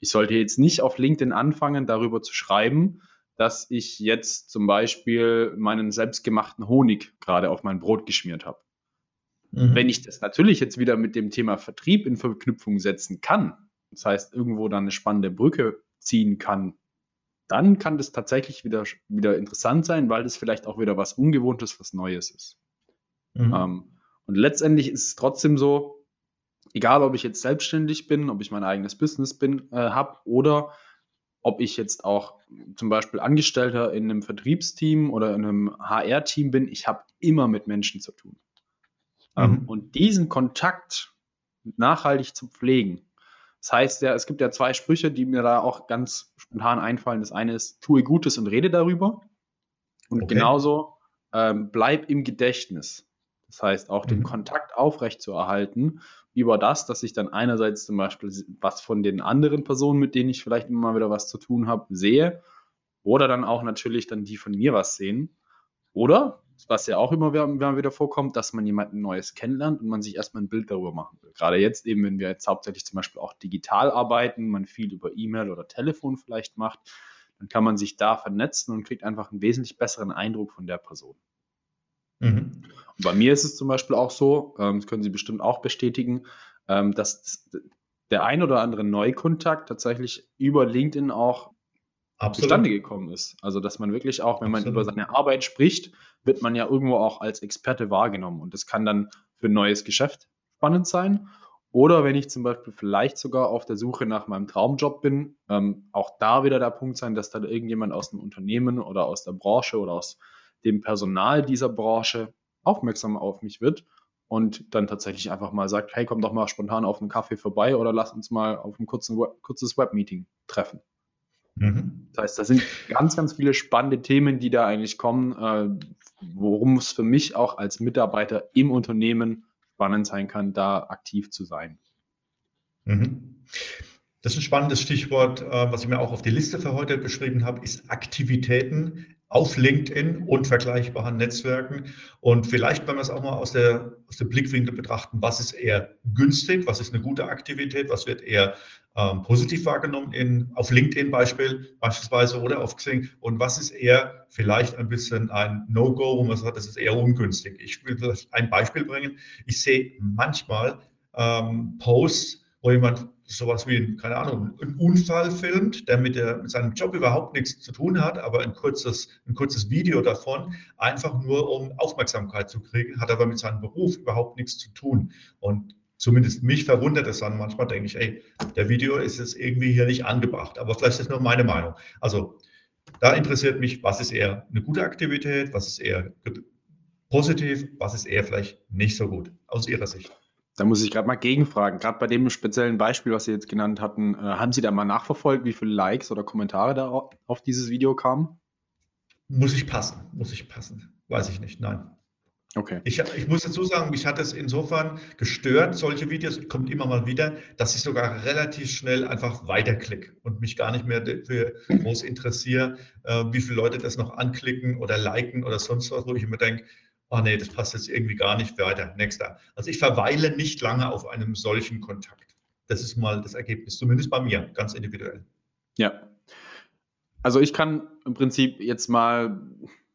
Ich sollte jetzt nicht auf LinkedIn anfangen, darüber zu schreiben, dass ich jetzt zum Beispiel meinen selbstgemachten Honig gerade auf mein Brot geschmiert habe. Mhm. Wenn ich das natürlich jetzt wieder mit dem Thema Vertrieb in Verknüpfung setzen kann, das heißt irgendwo dann eine spannende Brücke ziehen kann, dann kann das tatsächlich wieder, wieder interessant sein, weil das vielleicht auch wieder was Ungewohntes, was Neues ist. Mhm. Ähm, und letztendlich ist es trotzdem so, egal ob ich jetzt selbstständig bin, ob ich mein eigenes Business bin, äh, habe oder ob ich jetzt auch zum Beispiel Angestellter in einem Vertriebsteam oder in einem HR-Team bin, ich habe immer mit Menschen zu tun. Ähm, mhm. Und diesen Kontakt nachhaltig zu pflegen. Das heißt ja, es gibt ja zwei Sprüche, die mir da auch ganz spontan einfallen. Das eine ist, tue Gutes und rede darüber. Und okay. genauso, ähm, bleib im Gedächtnis. Das heißt, auch den mhm. Kontakt aufrechtzuerhalten über das, dass ich dann einerseits zum Beispiel was von den anderen Personen, mit denen ich vielleicht immer mal wieder was zu tun habe, sehe oder dann auch natürlich dann die von mir was sehen. Oder, was ja auch immer wieder vorkommt, dass man jemanden Neues kennenlernt und man sich erstmal ein Bild darüber machen will. Gerade jetzt eben, wenn wir jetzt hauptsächlich zum Beispiel auch digital arbeiten, man viel über E-Mail oder Telefon vielleicht macht, dann kann man sich da vernetzen und kriegt einfach einen wesentlich besseren Eindruck von der Person. Mhm. bei mir ist es zum Beispiel auch so, ähm, das können Sie bestimmt auch bestätigen, ähm, dass der ein oder andere Neukontakt tatsächlich über LinkedIn auch Absolut. zustande gekommen ist. Also dass man wirklich auch, wenn Absolut. man über seine Arbeit spricht, wird man ja irgendwo auch als Experte wahrgenommen. Und das kann dann für ein neues Geschäft spannend sein. Oder wenn ich zum Beispiel vielleicht sogar auf der Suche nach meinem Traumjob bin, ähm, auch da wieder der Punkt sein, dass dann irgendjemand aus dem Unternehmen oder aus der Branche oder aus dem Personal dieser Branche aufmerksam auf mich wird und dann tatsächlich einfach mal sagt, hey, komm doch mal spontan auf einen Kaffee vorbei oder lass uns mal auf ein kurzen, kurzes Webmeeting treffen. Mhm. Das heißt, da sind ganz, ganz viele spannende Themen, die da eigentlich kommen, äh, worum es für mich auch als Mitarbeiter im Unternehmen spannend sein kann, da aktiv zu sein. Mhm. Das ist ein spannendes Stichwort, äh, was ich mir auch auf die Liste für heute beschrieben habe, ist Aktivitäten auf LinkedIn und vergleichbaren Netzwerken. Und vielleicht, wenn wir es auch mal aus, der, aus dem Blickwinkel betrachten, was ist eher günstig, was ist eine gute Aktivität, was wird eher ähm, positiv wahrgenommen in, auf LinkedIn Beispiel, beispielsweise oder auf Xing und was ist eher vielleicht ein bisschen ein No-Go, wo man sagt, das ist eher ungünstig. Ich will ein Beispiel bringen. Ich sehe manchmal ähm, Posts, wo jemand sowas wie, keine Ahnung, einen Unfall filmt, der mit, der mit seinem Job überhaupt nichts zu tun hat, aber ein kurzes, ein kurzes Video davon, einfach nur um Aufmerksamkeit zu kriegen, hat aber mit seinem Beruf überhaupt nichts zu tun. Und zumindest mich verwundert es dann. Manchmal denke ich, ey, der Video ist jetzt irgendwie hier nicht angebracht. Aber vielleicht ist das nur meine Meinung. Also da interessiert mich, was ist eher eine gute Aktivität, was ist eher positiv, was ist eher vielleicht nicht so gut aus Ihrer Sicht. Da muss ich gerade mal gegenfragen. Gerade bei dem speziellen Beispiel, was Sie jetzt genannt hatten, äh, haben Sie da mal nachverfolgt, wie viele Likes oder Kommentare da auf dieses Video kamen? Muss ich passen, muss ich passen. Weiß ich nicht, nein. Okay. Ich, ich, muss dazu sagen, mich hat es insofern gestört, solche Videos, kommt immer mal wieder, dass ich sogar relativ schnell einfach weiterklicke und mich gar nicht mehr für groß interessiere, äh, wie viele Leute das noch anklicken oder liken oder sonst was, wo ich immer denke, oh nee, das passt jetzt irgendwie gar nicht weiter. Nächster. Also ich verweile nicht lange auf einem solchen Kontakt. Das ist mal das Ergebnis, zumindest bei mir, ganz individuell. Ja. Also ich kann im Prinzip jetzt mal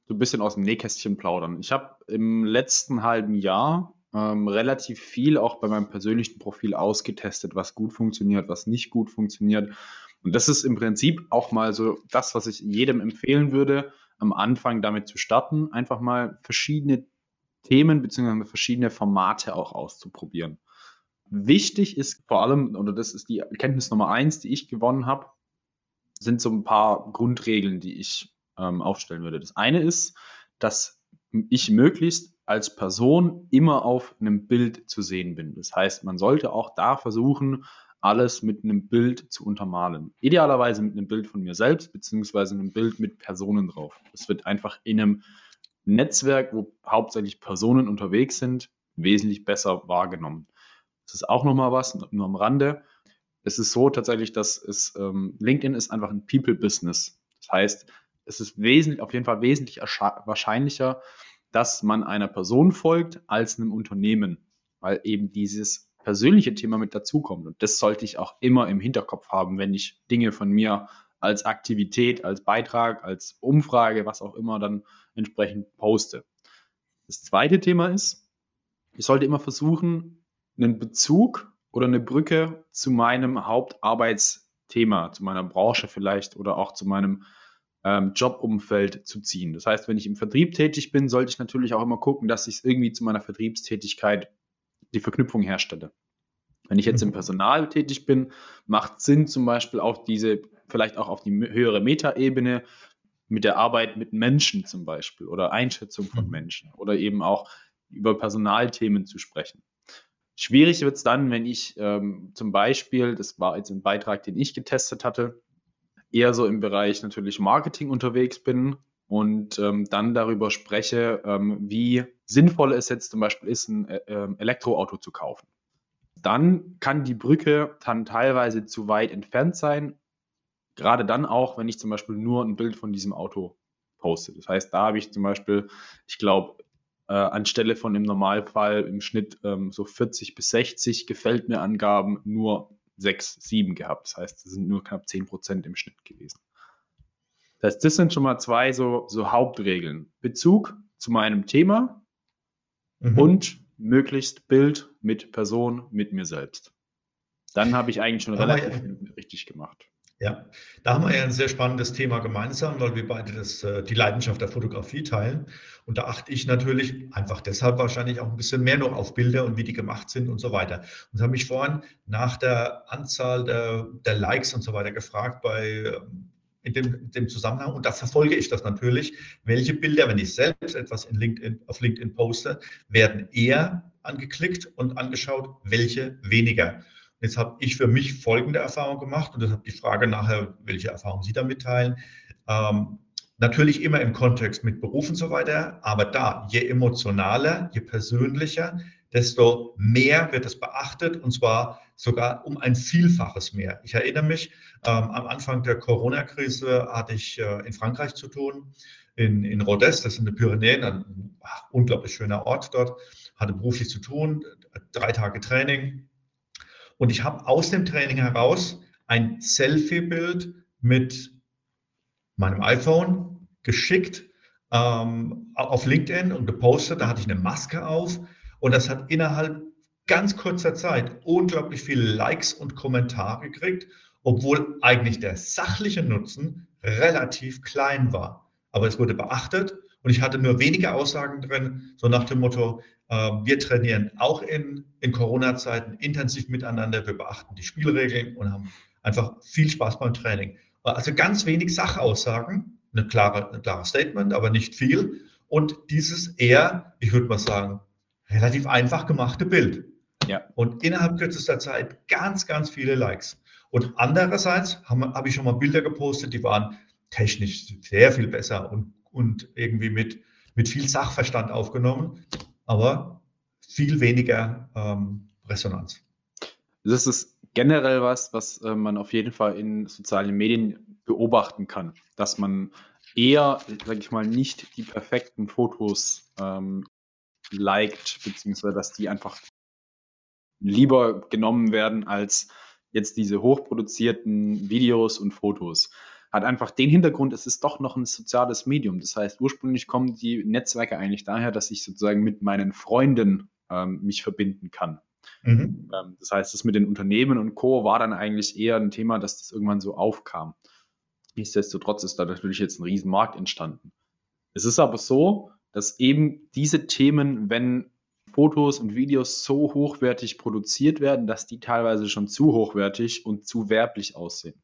so ein bisschen aus dem Nähkästchen plaudern. Ich habe im letzten halben Jahr ähm, relativ viel auch bei meinem persönlichen Profil ausgetestet, was gut funktioniert, was nicht gut funktioniert. Und das ist im Prinzip auch mal so das, was ich jedem empfehlen würde, am Anfang damit zu starten, einfach mal verschiedene Themen bzw. verschiedene Formate auch auszuprobieren. Wichtig ist vor allem, oder das ist die Erkenntnis Nummer eins, die ich gewonnen habe, sind so ein paar Grundregeln, die ich ähm, aufstellen würde. Das eine ist, dass ich möglichst als Person immer auf einem Bild zu sehen bin. Das heißt, man sollte auch da versuchen, alles mit einem Bild zu untermalen. Idealerweise mit einem Bild von mir selbst, beziehungsweise einem Bild mit Personen drauf. Das wird einfach in einem Netzwerk, wo hauptsächlich Personen unterwegs sind, wesentlich besser wahrgenommen. Das ist auch nochmal was, nur am Rande. Es ist so tatsächlich, dass es, ähm, LinkedIn ist einfach ein People-Business. Das heißt, es ist wesentlich, auf jeden Fall wesentlich wahrscheinlicher, dass man einer Person folgt als einem Unternehmen, weil eben dieses persönliche Thema mit dazukommt. Und das sollte ich auch immer im Hinterkopf haben, wenn ich Dinge von mir als Aktivität, als Beitrag, als Umfrage, was auch immer dann entsprechend poste. Das zweite Thema ist, ich sollte immer versuchen, einen Bezug oder eine Brücke zu meinem Hauptarbeitsthema, zu meiner Branche vielleicht oder auch zu meinem ähm, Jobumfeld zu ziehen. Das heißt, wenn ich im Vertrieb tätig bin, sollte ich natürlich auch immer gucken, dass ich irgendwie zu meiner Vertriebstätigkeit die Verknüpfung herstelle. Wenn ich jetzt im mhm. Personal tätig bin, macht Sinn zum Beispiel auch diese, vielleicht auch auf die höhere Metaebene mit der Arbeit mit Menschen zum Beispiel oder Einschätzung von mhm. Menschen oder eben auch über Personalthemen zu sprechen. Schwierig wird es dann, wenn ich ähm, zum Beispiel, das war jetzt ein Beitrag, den ich getestet hatte, eher so im Bereich natürlich Marketing unterwegs bin, und ähm, dann darüber spreche, ähm, wie sinnvoll es jetzt zum Beispiel ist, ein äh, ähm, Elektroauto zu kaufen. Dann kann die Brücke dann teilweise zu weit entfernt sein. Gerade dann auch, wenn ich zum Beispiel nur ein Bild von diesem Auto poste. Das heißt, da habe ich zum Beispiel, ich glaube, äh, anstelle von im Normalfall im Schnitt ähm, so 40 bis 60 gefällt mir Angaben nur 6, 7 gehabt. Das heißt, es sind nur knapp 10 Prozent im Schnitt gewesen. Das heißt, das sind schon mal zwei so, so Hauptregeln. Bezug zu meinem Thema mhm. und möglichst Bild mit Person, mit mir selbst. Dann habe ich eigentlich schon relativ ja. richtig gemacht. Ja, da haben wir ja ein sehr spannendes Thema gemeinsam, weil wir beide das, äh, die Leidenschaft der Fotografie teilen. Und da achte ich natürlich einfach deshalb wahrscheinlich auch ein bisschen mehr noch auf Bilder und wie die gemacht sind und so weiter. Und habe mich vorhin nach der Anzahl der, der Likes und so weiter gefragt bei in dem, in dem Zusammenhang. Und da verfolge ich das natürlich. Welche Bilder, wenn ich selbst etwas in LinkedIn, auf LinkedIn poste, werden eher angeklickt und angeschaut, welche weniger. Jetzt habe ich für mich folgende Erfahrung gemacht und deshalb die Frage nachher, welche Erfahrungen Sie da mitteilen. Ähm, natürlich immer im Kontext mit Beruf und so weiter, aber da, je emotionaler, je persönlicher, desto mehr wird es beachtet und zwar sogar um ein Vielfaches mehr. Ich erinnere mich, ähm, am Anfang der Corona-Krise hatte ich äh, in Frankreich zu tun, in, in Rodez, das sind die Pyrenäen, ein ach, unglaublich schöner Ort dort, hatte beruflich zu tun, drei Tage Training. Und ich habe aus dem Training heraus ein Selfie-Bild mit meinem iPhone geschickt ähm, auf LinkedIn und gepostet. Da hatte ich eine Maske auf und das hat innerhalb ganz kurzer Zeit unglaublich viele Likes und Kommentare gekriegt, obwohl eigentlich der sachliche Nutzen relativ klein war. Aber es wurde beachtet und ich hatte nur wenige Aussagen drin, so nach dem Motto, äh, wir trainieren auch in, in Corona-Zeiten intensiv miteinander, wir beachten die Spielregeln und haben einfach viel Spaß beim Training. Also ganz wenig Sachaussagen, eine klare, ein klares Statement, aber nicht viel. Und dieses eher, ich würde mal sagen, relativ einfach gemachte Bild. Ja. Und innerhalb kürzester Zeit ganz, ganz viele Likes. Und andererseits habe hab ich schon mal Bilder gepostet, die waren technisch sehr viel besser und, und irgendwie mit, mit viel Sachverstand aufgenommen, aber viel weniger ähm, Resonanz. Das ist generell was, was äh, man auf jeden Fall in sozialen Medien beobachten kann, dass man eher, sage ich mal, nicht die perfekten Fotos ähm, liked, beziehungsweise dass die einfach lieber genommen werden als jetzt diese hochproduzierten Videos und Fotos. Hat einfach den Hintergrund, es ist doch noch ein soziales Medium. Das heißt, ursprünglich kommen die Netzwerke eigentlich daher, dass ich sozusagen mit meinen Freunden ähm, mich verbinden kann. Mhm. Ähm, das heißt, das mit den Unternehmen und Co. war dann eigentlich eher ein Thema, dass das irgendwann so aufkam. Nichtsdestotrotz ist da natürlich jetzt ein Riesenmarkt entstanden. Es ist aber so, dass eben diese Themen, wenn Fotos und Videos so hochwertig produziert werden, dass die teilweise schon zu hochwertig und zu werblich aussehen.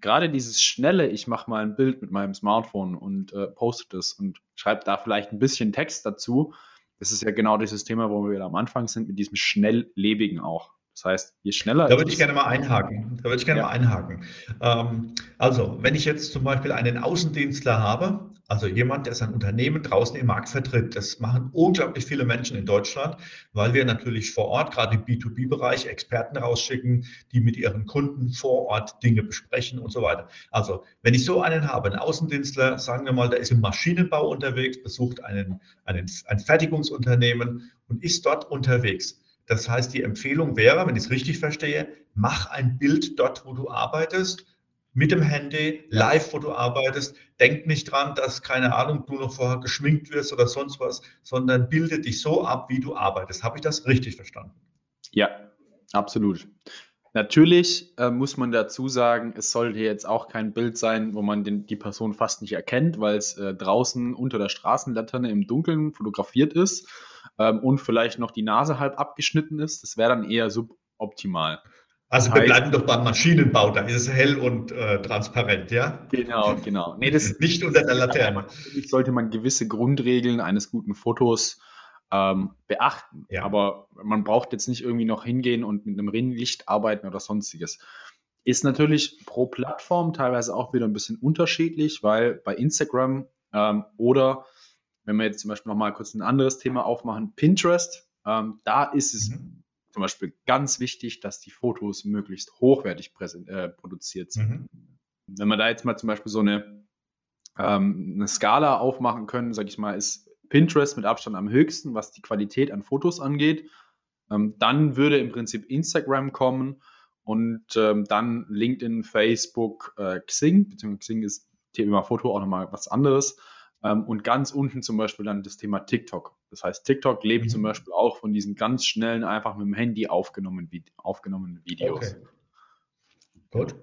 Gerade dieses schnelle, ich mache mal ein Bild mit meinem Smartphone und äh, poste das und schreibe da vielleicht ein bisschen Text dazu, das ist ja genau dieses Thema, wo wir am Anfang sind, mit diesem schnelllebigen auch. Das heißt, je schneller. Da würde ich gerne mal einhaken. Da würde ich gerne ja. mal einhaken. Ähm, also, wenn ich jetzt zum Beispiel einen Außendienstler habe, also jemand, der sein Unternehmen draußen im Markt vertritt, das machen unglaublich viele Menschen in Deutschland, weil wir natürlich vor Ort, gerade im B2B-Bereich, Experten rausschicken, die mit ihren Kunden vor Ort Dinge besprechen und so weiter. Also, wenn ich so einen habe, einen Außendienstler, sagen wir mal, der ist im Maschinenbau unterwegs, besucht einen, einen, ein Fertigungsunternehmen und ist dort unterwegs das heißt, die Empfehlung wäre, wenn ich es richtig verstehe, mach ein Bild dort, wo du arbeitest, mit dem Handy, live, wo du arbeitest. Denk nicht dran, dass, keine Ahnung, du noch vorher geschminkt wirst oder sonst was, sondern bilde dich so ab, wie du arbeitest. Habe ich das richtig verstanden? Ja, absolut. Natürlich äh, muss man dazu sagen, es sollte jetzt auch kein Bild sein, wo man den, die Person fast nicht erkennt, weil es äh, draußen unter der Straßenlaterne im Dunkeln fotografiert ist ähm, und vielleicht noch die Nase halb abgeschnitten ist. Das wäre dann eher suboptimal. Also wir bleiben doch beim Maschinenbau, da ist es hell und äh, transparent, ja? Genau, genau. Nee, das, Nicht unter der Laterne. Natürlich sollte man gewisse Grundregeln eines guten Fotos ähm, beachten. Ja. Aber man braucht jetzt nicht irgendwie noch hingehen und mit einem Ringlicht arbeiten oder sonstiges. Ist natürlich pro Plattform teilweise auch wieder ein bisschen unterschiedlich, weil bei Instagram Ähm, oder wenn wir jetzt zum Beispiel nochmal kurz ein anderes Thema aufmachen, Pinterest, ähm, da ist es mhm. Zum Beispiel ganz wichtig, dass die Fotos möglichst hochwertig äh, produziert sind. Mhm. Wenn wir da jetzt mal zum Beispiel so eine, ähm, eine Skala aufmachen können, sage ich mal, ist Pinterest mit Abstand am höchsten, was die Qualität an Fotos angeht. Ähm, dann würde im Prinzip Instagram kommen und ähm, dann LinkedIn, Facebook, äh, Xing, beziehungsweise Xing ist Thema Foto auch nochmal was anderes. Ähm, und ganz unten zum Beispiel dann das Thema TikTok. Das heißt, TikTok lebt mhm. zum Beispiel auch von diesen ganz schnellen, einfach mit dem Handy aufgenommenen, aufgenommenen Videos. Okay. Gut.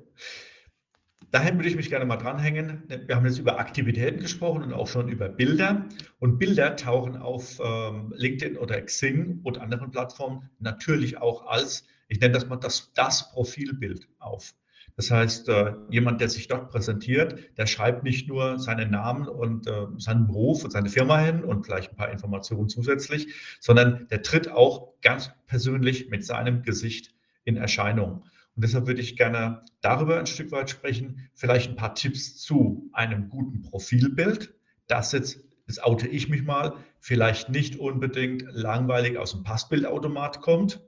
Daher würde ich mich gerne mal dranhängen. Wir haben jetzt über Aktivitäten gesprochen und auch schon über Bilder. Und Bilder tauchen auf ähm, LinkedIn oder Xing und anderen Plattformen natürlich auch als, ich nenne das mal das, das Profilbild auf. Das heißt, äh, jemand, der sich dort präsentiert, der schreibt nicht nur seinen Namen und äh, seinen Beruf und seine Firma hin und vielleicht ein paar Informationen zusätzlich, sondern der tritt auch ganz persönlich mit seinem Gesicht in Erscheinung. Und deshalb würde ich gerne darüber ein Stück weit sprechen, vielleicht ein paar Tipps zu einem guten Profilbild, das jetzt, das oute ich mich mal, vielleicht nicht unbedingt langweilig aus dem Passbildautomat kommt,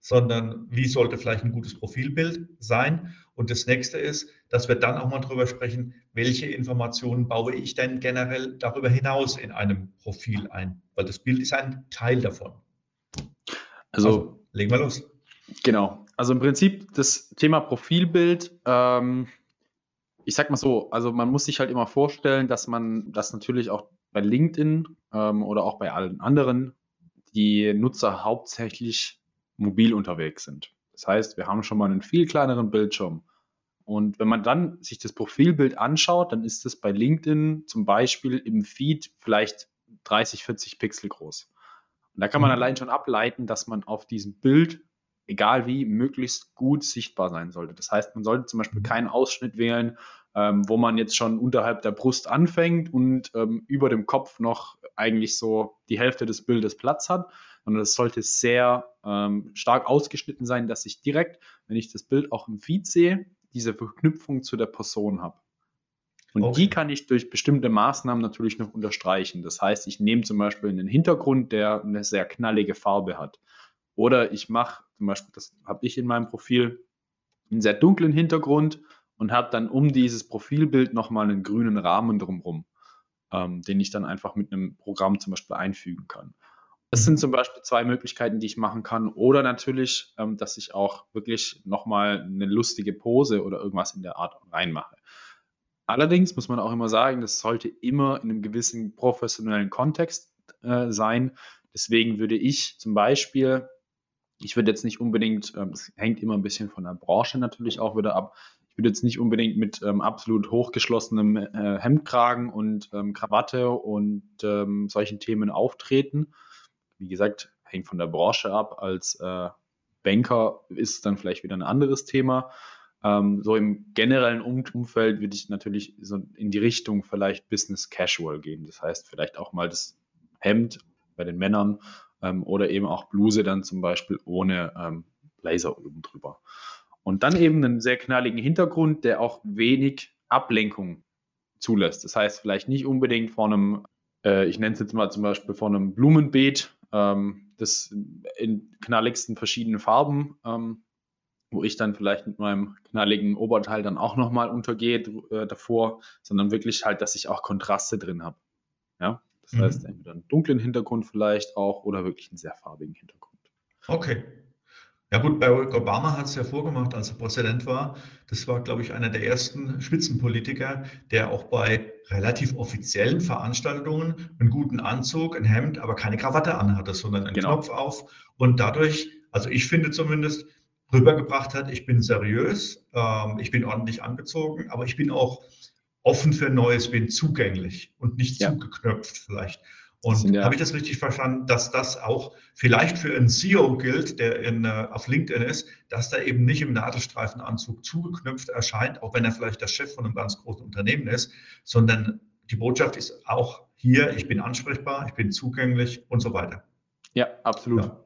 sondern wie sollte vielleicht ein gutes Profilbild sein. Und das nächste ist, dass wir dann auch mal darüber sprechen, welche Informationen baue ich denn generell darüber hinaus in einem Profil ein, weil das Bild ist ein Teil davon. Also, also legen wir los. Genau. Also im Prinzip das Thema Profilbild, ähm, ich sag mal so, also man muss sich halt immer vorstellen, dass man das natürlich auch bei LinkedIn ähm, oder auch bei allen anderen die Nutzer hauptsächlich mobil unterwegs sind. Das heißt, wir haben schon mal einen viel kleineren Bildschirm. Und wenn man dann sich das Profilbild anschaut, dann ist es bei LinkedIn zum Beispiel im Feed vielleicht 30, 40 Pixel groß. Und da kann man mhm. allein schon ableiten, dass man auf diesem Bild egal wie, möglichst gut sichtbar sein sollte. Das heißt, man sollte zum Beispiel mhm. keinen Ausschnitt wählen, ähm, wo man jetzt schon unterhalb der Brust anfängt und ähm, über dem Kopf noch eigentlich so die Hälfte des Bildes Platz hat, sondern es sollte sehr ähm, stark ausgeschnitten sein, dass ich direkt, wenn ich das Bild auch im Feed sehe, diese Verknüpfung zu der Person habe. Und okay. die kann ich durch bestimmte Maßnahmen natürlich noch unterstreichen. Das heißt, ich nehme zum Beispiel einen Hintergrund, der eine sehr knallige Farbe hat. Oder ich mache zum Beispiel, das habe ich in meinem Profil, einen sehr dunklen Hintergrund und habe dann um dieses Profilbild nochmal einen grünen Rahmen drumherum, ähm, den ich dann einfach mit einem Programm zum Beispiel einfügen kann. Das sind zum Beispiel zwei Möglichkeiten, die ich machen kann. Oder natürlich, ähm, dass ich auch wirklich nochmal eine lustige Pose oder irgendwas in der Art reinmache. Allerdings muss man auch immer sagen, das sollte immer in einem gewissen professionellen Kontext äh, sein. Deswegen würde ich zum Beispiel ich würde jetzt nicht unbedingt, ähm, es hängt immer ein bisschen von der Branche natürlich auch wieder ab. Ich würde jetzt nicht unbedingt mit ähm, absolut hochgeschlossenem äh, Hemdkragen und ähm, Krawatte und ähm, solchen Themen auftreten. Wie gesagt, hängt von der Branche ab. Als äh, Banker ist es dann vielleicht wieder ein anderes Thema. Ähm, so im generellen um Umfeld würde ich natürlich so in die Richtung vielleicht Business Casual gehen. Das heißt, vielleicht auch mal das Hemd bei den Männern ähm, oder eben auch Bluse dann zum Beispiel ohne ähm, Blazer oben drüber. Und dann eben einen sehr knalligen Hintergrund, der auch wenig Ablenkung zulässt. Das heißt, vielleicht nicht unbedingt vor einem, äh, ich nenne es jetzt mal zum Beispiel vor einem Blumenbeet, ähm, das in knalligsten verschiedenen Farben, ähm, wo ich dann vielleicht mit meinem knalligen Oberteil dann auch nochmal untergehe äh, davor, sondern wirklich halt, dass ich auch Kontraste drin habe. Ja, das mhm. heißt, entweder einen dunklen Hintergrund vielleicht auch oder wirklich einen sehr farbigen Hintergrund. Okay. Ja gut, Barack Obama hat es ja vorgemacht, als er Präsident war. Das war, glaube ich, einer der ersten Spitzenpolitiker, der auch bei relativ offiziellen Veranstaltungen einen guten Anzug, ein Hemd, aber keine Krawatte anhatte, sondern einen genau. Knopf auf und dadurch, also ich finde zumindest, rübergebracht hat, ich bin seriös, ähm, ich bin ordentlich angezogen, aber ich bin auch offen für Neues bin, zugänglich und nicht ja. zugeknöpft vielleicht. Und ja habe ich das richtig verstanden, dass das auch vielleicht für einen CEO gilt, der in, äh, auf LinkedIn ist, dass der eben nicht im Nadelstreifenanzug zugeknüpft erscheint, auch wenn er vielleicht der Chef von einem ganz großen Unternehmen ist, sondern die Botschaft ist auch hier, ich bin ansprechbar, ich bin zugänglich und so weiter. Ja, absolut. Ja.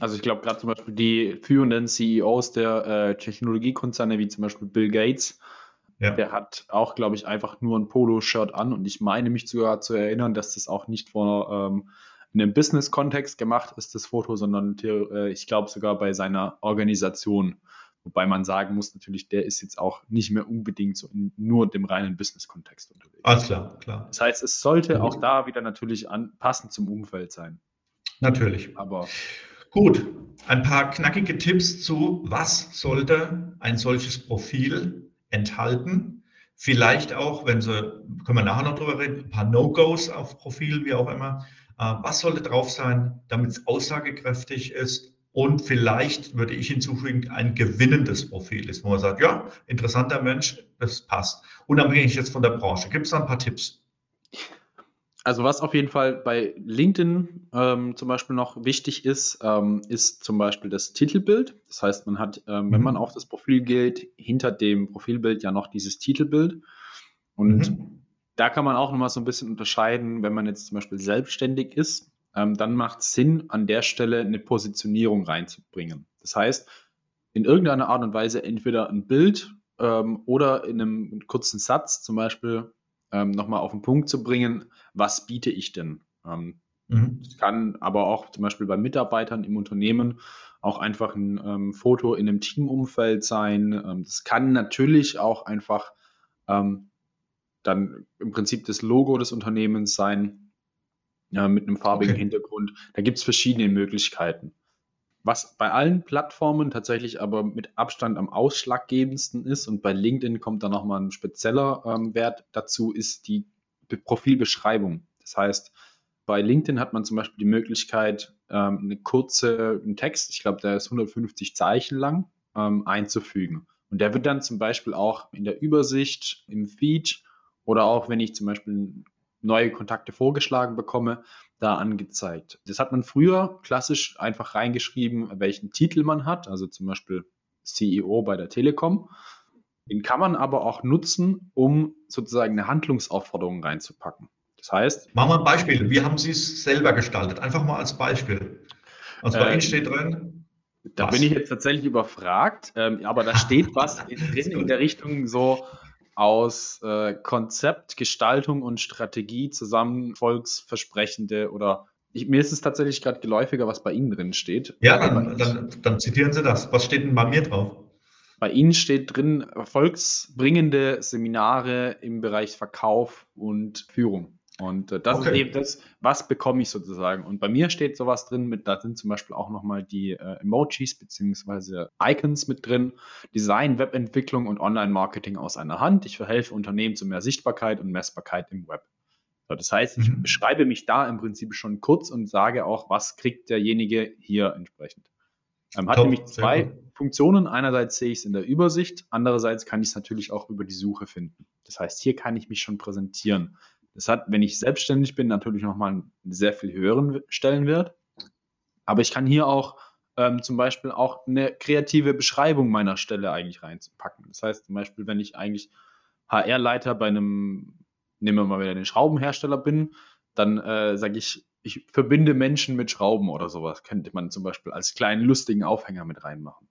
Also ich glaube gerade zum Beispiel die führenden CEOs der äh, Technologiekonzerne wie zum Beispiel Bill Gates, Ja. Der hat auch, glaube ich, einfach nur ein Polo-Shirt an und ich meine mich sogar zu erinnern, dass das auch nicht vor ähm, einem Business-Kontext gemacht ist, das Foto, sondern äh, ich glaube sogar bei seiner Organisation. Wobei man sagen muss, natürlich, der ist jetzt auch nicht mehr unbedingt so in nur dem reinen Business-Kontext unterwegs. Alles klar, klar. Das heißt, es sollte auch da wieder natürlich an, passend zum Umfeld sein. Natürlich. Aber gut, ein paar knackige Tipps zu, was sollte ein solches Profil enthalten? Vielleicht auch, wenn Sie, können wir nachher noch drüber reden, ein paar No-Gos auf Profil, wie auch immer. Äh, was sollte drauf sein, damit es aussagekräftig ist und vielleicht würde ich hinzufügen, ein gewinnendes Profil ist, wo man sagt, ja, interessanter Mensch, das passt. Unabhängig jetzt von der Branche. Gibt es da ein paar Tipps? Also was auf jeden Fall bei LinkedIn ähm, zum Beispiel noch wichtig ist, ähm, ist zum Beispiel das Titelbild. Das heißt, man hat, ähm, wenn mhm. man auf das Profil geht, hinter dem Profilbild ja noch dieses Titelbild. Und mhm. da kann man auch nochmal so ein bisschen unterscheiden, wenn man jetzt zum Beispiel selbstständig ist, ähm, dann macht es Sinn, an der Stelle eine Positionierung reinzubringen. Das heißt, in irgendeiner Art und Weise entweder ein Bild ähm, oder in einem kurzen Satz zum Beispiel ähm, nochmal auf den Punkt zu bringen, was biete ich denn? Ähm, mhm. Das kann aber auch zum Beispiel bei Mitarbeitern im Unternehmen auch einfach ein ähm, Foto in einem Teamumfeld sein. Ähm, das kann natürlich auch einfach ähm, dann im Prinzip das Logo des Unternehmens sein ja, mit einem farbigen okay. Hintergrund. Da gibt es verschiedene Möglichkeiten. Was bei allen Plattformen tatsächlich aber mit Abstand am ausschlaggebendsten ist und bei LinkedIn kommt da nochmal ein spezieller ähm, Wert dazu, ist die Profilbeschreibung. Das heißt, bei LinkedIn hat man zum Beispiel die Möglichkeit, ähm, eine kurze, einen Text, ich glaube, der ist 150 Zeichen lang, ähm, einzufügen. Und der wird dann zum Beispiel auch in der Übersicht, im Feed oder auch wenn ich zum Beispiel neue Kontakte vorgeschlagen bekomme, da angezeigt. Das hat man früher klassisch einfach reingeschrieben, welchen Titel man hat, also zum Beispiel CEO bei der Telekom. Den kann man aber auch nutzen, um sozusagen eine Handlungsaufforderung reinzupacken. Das heißt. Machen wir ein Beispiel. Wie haben Sie es selber gestaltet? Einfach mal als Beispiel. Also bei äh, Ihnen steht drin. Da was? bin ich jetzt tatsächlich überfragt, ähm, aber da steht was drin in der Richtung so, aus äh, Konzept, Gestaltung und Strategie zusammen volksversprechende oder ich, mir ist es tatsächlich gerade geläufiger, was bei Ihnen drin steht. Ja, dann, dann, dann zitieren Sie das. Was steht denn bei mir drauf? Bei Ihnen steht drin volksbringende Seminare im Bereich Verkauf und Führung. Und äh, das okay. ist eben das, was bekomme ich sozusagen. Und bei mir steht sowas drin, mit, da sind zum Beispiel auch nochmal die äh, Emojis beziehungsweise Icons mit drin, Design, Webentwicklung und Online-Marketing aus einer Hand. Ich verhelfe Unternehmen zu mehr Sichtbarkeit und Messbarkeit im Web. So, das heißt, ich mhm. beschreibe mich da im Prinzip schon kurz und sage auch, was kriegt derjenige hier entsprechend. Ähm, hat Top, nämlich zwei Funktionen. Einerseits sehe ich es in der Übersicht, andererseits kann ich es natürlich auch über die Suche finden. Das heißt, hier kann ich mich schon präsentieren. Das hat, wenn ich selbstständig bin, natürlich nochmal einen sehr viel höheren Stellenwert. Aber ich kann hier auch ähm, zum Beispiel auch eine kreative Beschreibung meiner Stelle eigentlich reinpacken. Das heißt zum Beispiel, wenn ich eigentlich HR-Leiter bei einem, nehmen wir mal wieder den Schraubenhersteller bin, dann äh, sage ich, ich verbinde Menschen mit Schrauben oder sowas. Könnte man zum Beispiel als kleinen lustigen Aufhänger mit reinmachen.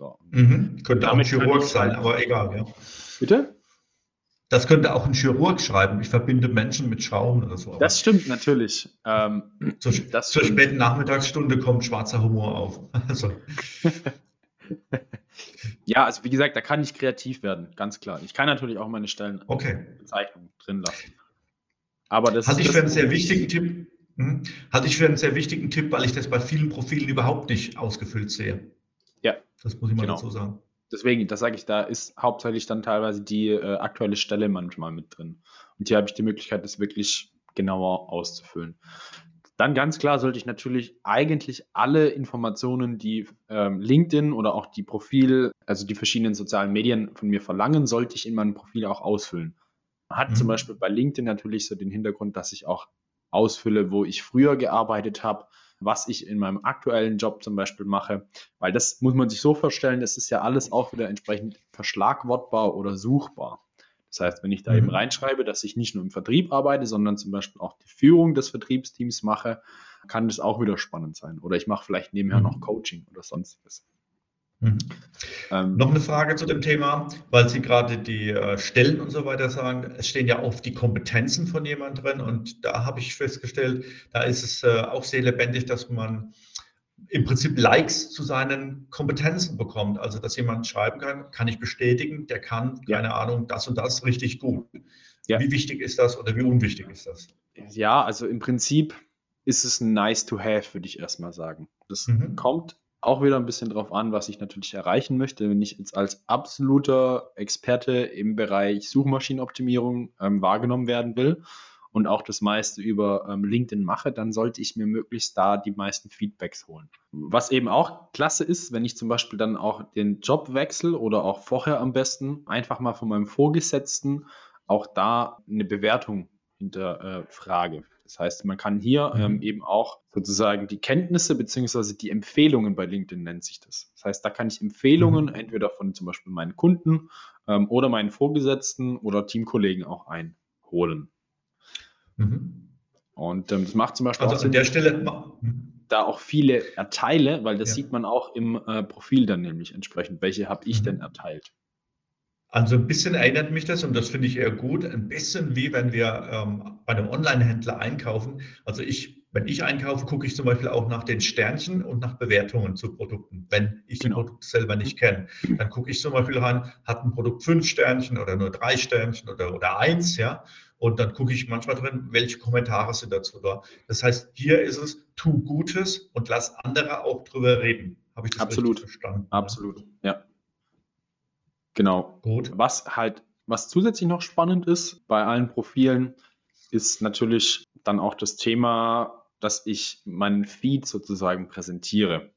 So. Mhm. Könnte auch ein Chirurg sein, aber egal, ja. Bitte? Das könnte auch ein Chirurg schreiben. Ich verbinde Menschen mit Schrauben oder so. Das stimmt natürlich. Ähm, zur, zur späten Nachmittagsstunde kommt schwarzer Humor auf. Also. ja, also wie gesagt, da kann ich kreativ werden, ganz klar. Ich kann natürlich auch meine Stellen okay. Bezeichnung drin lassen. Aber das hatte ich für einen sehr wichtigen Tipp. Hm, hatte ich für einen sehr wichtigen Tipp, weil ich das bei vielen Profilen überhaupt nicht ausgefüllt sehe. Das muss ich mal genau. dazu sagen deswegen, das sage ich, da ist hauptsächlich dann teilweise die äh, aktuelle Stelle manchmal mit drin. Und hier habe ich die Möglichkeit, das wirklich genauer auszufüllen. Dann ganz klar sollte ich natürlich eigentlich alle Informationen, die ähm, LinkedIn oder auch die Profil, also die verschiedenen sozialen Medien von mir verlangen, sollte ich in meinem Profil auch ausfüllen. Man hat mhm. zum Beispiel bei LinkedIn natürlich so den Hintergrund, dass ich auch ausfülle, wo ich früher gearbeitet habe, was ich in meinem aktuellen Job zum Beispiel mache, weil das muss man sich so vorstellen, das ist ja alles auch wieder entsprechend verschlagwortbar oder suchbar. Das heißt, wenn ich da mhm. eben reinschreibe, dass ich nicht nur im Vertrieb arbeite, sondern zum Beispiel auch die Führung des Vertriebsteams mache, kann das auch wieder spannend sein. Oder ich mache vielleicht nebenher mhm. noch Coaching oder sonstiges. Mhm. Ähm, Noch eine Frage zu dem Thema, weil Sie gerade die äh, Stellen und so weiter sagen. Es stehen ja oft die Kompetenzen von jemand drin und da habe ich festgestellt, da ist es äh, auch sehr lebendig, dass man im Prinzip Likes zu seinen Kompetenzen bekommt. Also, dass jemand schreiben kann, kann ich bestätigen, der kann, keine ja. Ahnung, das und das richtig gut. Ja. Wie wichtig ist das oder wie unwichtig ist das? Ja, also im Prinzip ist es nice to have, würde ich erstmal sagen. Das mhm. kommt auch wieder ein bisschen drauf an, was ich natürlich erreichen möchte. Wenn ich jetzt als absoluter Experte im Bereich Suchmaschinenoptimierung ähm, wahrgenommen werden will und auch das meiste über ähm, LinkedIn mache, dann sollte ich mir möglichst da die meisten Feedbacks holen. Was eben auch klasse ist, wenn ich zum Beispiel dann auch den Job wechsle oder auch vorher am besten einfach mal von meinem Vorgesetzten auch da eine Bewertung hinterfrage. Äh, das heißt, man kann hier mhm. ähm, eben auch sozusagen die Kenntnisse beziehungsweise die Empfehlungen bei LinkedIn nennt sich das. Das heißt, da kann ich Empfehlungen mhm. entweder von zum Beispiel meinen Kunden ähm, oder meinen Vorgesetzten oder Teamkollegen auch einholen. Mhm. Und ähm, das macht zum Beispiel also auch an der Stelle da auch viele erteile, weil das ja. sieht man auch im äh, Profil dann nämlich entsprechend, welche habe ich mhm. denn erteilt. Also ein bisschen erinnert mich das, und das finde ich eher gut, ein bisschen wie wenn wir ähm, bei einem Online-Händler einkaufen. Also ich, wenn ich einkaufe, gucke ich zum Beispiel auch nach den Sternchen und nach Bewertungen zu Produkten, wenn ich genau. die Produkte selber nicht kenne. Dann gucke ich zum Beispiel rein, hat ein Produkt fünf Sternchen oder nur drei Sternchen oder, oder eins, ja. Und dann gucke ich manchmal drin, welche Kommentare sind dazu da. Das heißt, hier ist es, tu Gutes und lass andere auch drüber reden. Habe ich das Absolut. verstanden? Absolut, ja. Genau. Gut. Was halt, was zusätzlich noch spannend ist bei allen Profilen, ist natürlich dann auch das Thema, dass ich meinen Feed sozusagen präsentiere.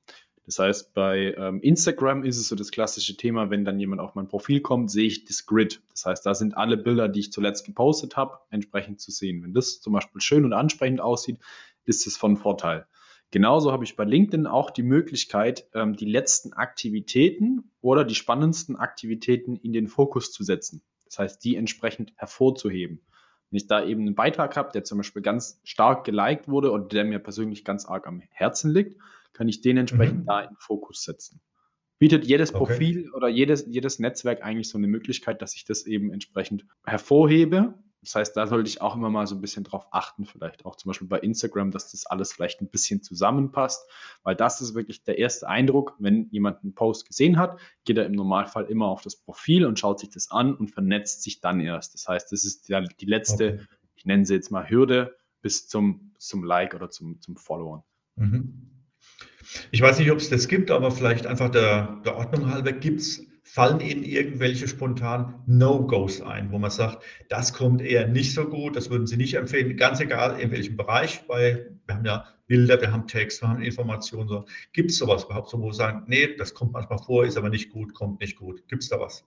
Das heißt, bei ähm, Instagram ist es so das klassische Thema, wenn dann jemand auf mein Profil kommt, sehe ich das Grid. Das heißt, da sind alle Bilder, die ich zuletzt gepostet habe, entsprechend zu sehen. Wenn das zum Beispiel schön und ansprechend aussieht, ist es von Vorteil. Genauso habe ich bei LinkedIn auch die Möglichkeit, ähm, die letzten Aktivitäten oder die spannendsten Aktivitäten in den Fokus zu setzen. Das heißt, die entsprechend hervorzuheben. Wenn ich da eben einen Beitrag habe, der zum Beispiel ganz stark geliked wurde oder der mir persönlich ganz arg am Herzen liegt, kann ich den entsprechend mhm. da in den Fokus setzen. Bietet jedes Profil okay. oder jedes, jedes Netzwerk eigentlich so eine Möglichkeit, dass ich das eben entsprechend hervorhebe das heißt, da sollte ich auch immer mal so ein bisschen drauf achten, vielleicht auch zum Beispiel bei Instagram, dass das alles vielleicht ein bisschen zusammenpasst, weil das ist wirklich der erste Eindruck. Wenn jemand einen Post gesehen hat, geht er im Normalfall immer auf das Profil und schaut sich das an und vernetzt sich dann erst. Das heißt, das ist die, die letzte, okay. ich nenne sie jetzt mal Hürde bis zum, zum Like oder zum, zum Followen. Mhm. Ich weiß nicht, ob es das gibt, aber vielleicht einfach der, der Ordnung halber gibt es fallen Ihnen irgendwelche spontan No-Gos ein, wo man sagt, das kommt eher nicht so gut, das würden Sie nicht empfehlen, ganz egal in welchem Bereich, weil wir haben ja Bilder, wir haben Text, wir haben Informationen. So. Gibt es sowas überhaupt so, wo Sie sagen, nee, das kommt manchmal vor, ist aber nicht gut, kommt nicht gut. Gibt es da was?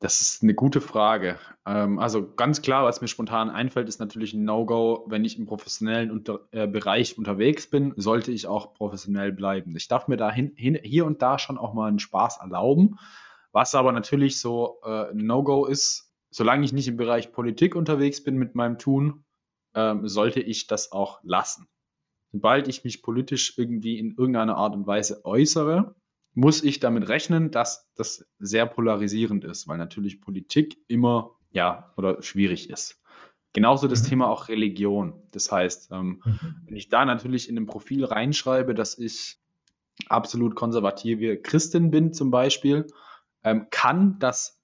Das ist eine gute Frage. Ähm, also ganz klar, was mir spontan einfällt, ist natürlich ein No-Go. Wenn ich im professionellen unter, äh, Bereich unterwegs bin, sollte ich auch professionell bleiben. Ich darf mir da hin, hin, hier und da schon auch mal einen Spaß erlauben. Was aber natürlich so äh, ein No-Go ist, solange ich nicht im Bereich Politik unterwegs bin mit meinem Tun, ähm, sollte ich das auch lassen. Sobald ich mich politisch irgendwie in irgendeiner Art und Weise äußere, muss ich damit rechnen, dass das sehr polarisierend ist, weil natürlich Politik immer ja oder schwierig ist. Genauso das mhm. Thema auch Religion. Das heißt, ähm, mhm. wenn ich da natürlich in einem Profil reinschreibe, dass ich absolut konservative Christin bin zum Beispiel, kann das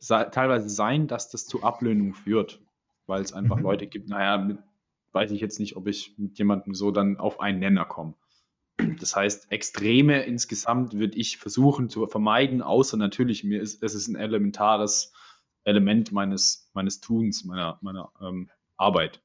teilweise sein, dass das zu Ablehnung führt, weil es einfach mhm. Leute gibt, naja, mit, weiß ich jetzt nicht, ob ich mit jemandem so dann auf einen Nenner komme. Das heißt, Extreme insgesamt würde ich versuchen zu vermeiden, außer natürlich, mir ist, es ist ein elementares Element meines, meines Tuns, meiner, meiner ähm, Arbeit.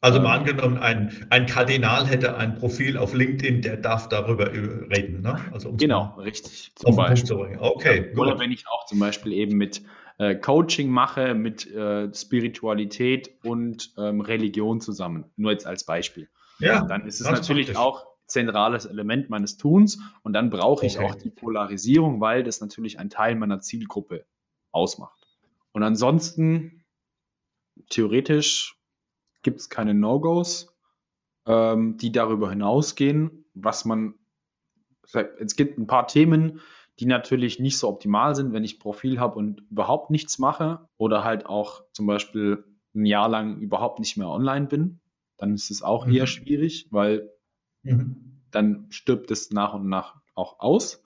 Also mal angenommen, ein, ein Kardinal hätte ein Profil auf LinkedIn, der darf darüber reden. Ne? Also genau, richtig. Zum Beispiel. Okay, ja, Oder wenn ich auch zum Beispiel eben mit äh, Coaching mache, mit äh, Spiritualität und ähm, Religion zusammen. Nur jetzt als Beispiel. Ja, dann ist es natürlich praktisch. auch zentrales Element meines Tuns und dann brauche ich okay. auch die Polarisierung, weil das natürlich ein Teil meiner Zielgruppe ausmacht. Und ansonsten theoretisch gibt es keine No-Gos, ähm, die darüber hinausgehen, was man es gibt ein paar Themen, die natürlich nicht so optimal sind, wenn ich Profil habe und überhaupt nichts mache oder halt auch zum Beispiel ein Jahr lang überhaupt nicht mehr online bin. Dann ist es auch mhm. eher schwierig, weil mhm. dann stirbt es nach und nach auch aus.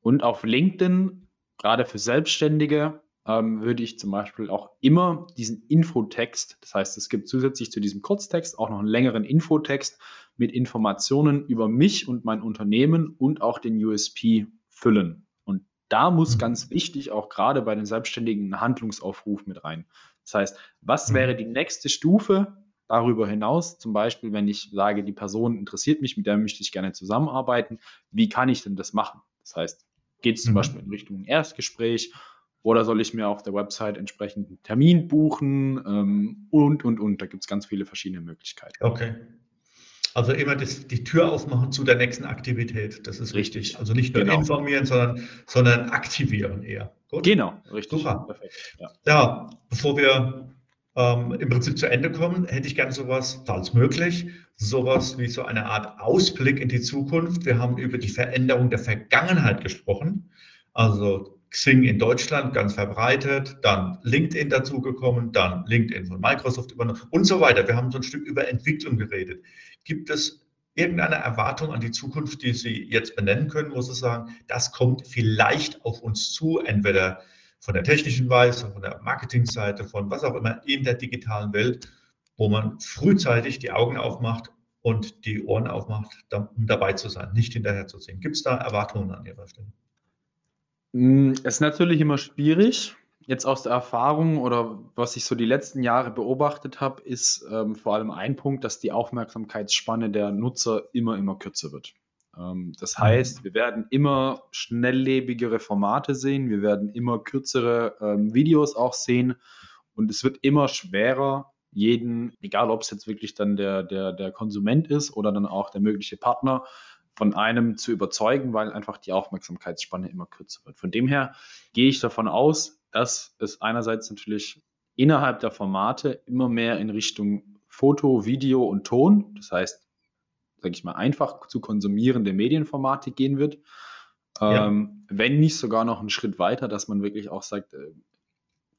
Und auf LinkedIn, gerade für Selbstständige, ähm, würde ich zum Beispiel auch immer diesen Infotext, das heißt, es gibt zusätzlich zu diesem Kurztext auch noch einen längeren Infotext mit Informationen über mich und mein Unternehmen und auch den USP füllen. Und da muss mhm. ganz wichtig auch gerade bei den Selbstständigen ein Handlungsaufruf mit rein. Das heißt, was mhm. wäre die nächste Stufe darüber hinaus? Zum Beispiel, wenn ich sage, die Person interessiert mich, mit der möchte ich gerne zusammenarbeiten. Wie kann ich denn das machen? Das heißt, geht es zum mhm. Beispiel in Richtung Erstgespräch oder soll ich mir auf der Website entsprechend einen Termin buchen ähm, und, und, und. Da gibt es ganz viele verschiedene Möglichkeiten. Okay. Also immer das, die Tür aufmachen zu der nächsten Aktivität. Das ist richtig. richtig. Also nicht nur genau. informieren, sondern, sondern aktivieren eher. Gut? Genau, richtig. Super. Perfekt. Ja. ja, bevor wir ähm, im Prinzip zu Ende kommen, hätte ich gerne sowas, falls möglich, sowas wie so eine Art Ausblick in die Zukunft. Wir haben über die Veränderung der Vergangenheit gesprochen. Also Xing in Deutschland ganz verbreitet, dann LinkedIn dazugekommen, dann LinkedIn von Microsoft übernommen und so weiter. Wir haben so ein Stück über Entwicklung geredet. Gibt es irgendeine Erwartung an die Zukunft, die Sie jetzt benennen können, wo Sie sagen, das kommt vielleicht auf uns zu, entweder von der technischen Weise, von der Marketingseite, von was auch immer in der digitalen Welt, wo man frühzeitig die Augen aufmacht und die Ohren aufmacht, um dabei zu sein, nicht hinterher zu ziehen. Gibt es da Erwartungen an Ihrer Stelle? Hm, es ist natürlich immer schwierig. Jetzt aus der Erfahrung oder was ich so die letzten Jahre beobachtet habe, ist ähm, vor allem ein Punkt, dass die Aufmerksamkeitsspanne der Nutzer immer, immer kürzer wird. Ähm, das mhm. heißt, wir werden immer schnelllebigere Formate sehen, wir werden immer kürzere ähm, Videos auch sehen und es wird immer schwerer, jeden, egal ob es jetzt wirklich dann der, der, der Konsument ist oder dann auch der mögliche Partner, von einem zu überzeugen, weil einfach die Aufmerksamkeitsspanne immer kürzer wird. Von dem her gehe ich davon aus, dass es einerseits natürlich innerhalb der Formate immer mehr in Richtung Foto, Video und Ton, das heißt, sage ich mal, einfach zu konsumierende Medienformate gehen wird. Ja. Ähm, wenn nicht sogar noch einen Schritt weiter, dass man wirklich auch sagt, äh,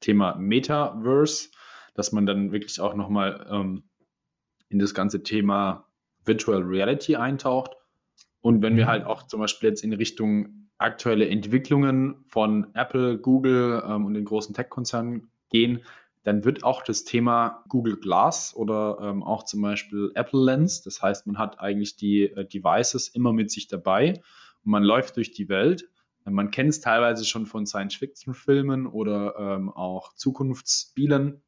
Thema Metaverse, dass man dann wirklich auch nochmal ähm, in das ganze Thema Virtual Reality eintaucht und wenn wir halt auch zum Beispiel jetzt in Richtung aktuelle Entwicklungen von Apple, Google ähm, und den großen Tech-Konzernen gehen, dann wird auch das Thema Google Glass oder ähm, auch zum Beispiel Apple Lens, das heißt, man hat eigentlich die äh, Devices immer mit sich dabei und man läuft durch die Welt. Man kennt es teilweise schon von Science-Fiction-Filmen oder ähm, auch Zukunftsspielen,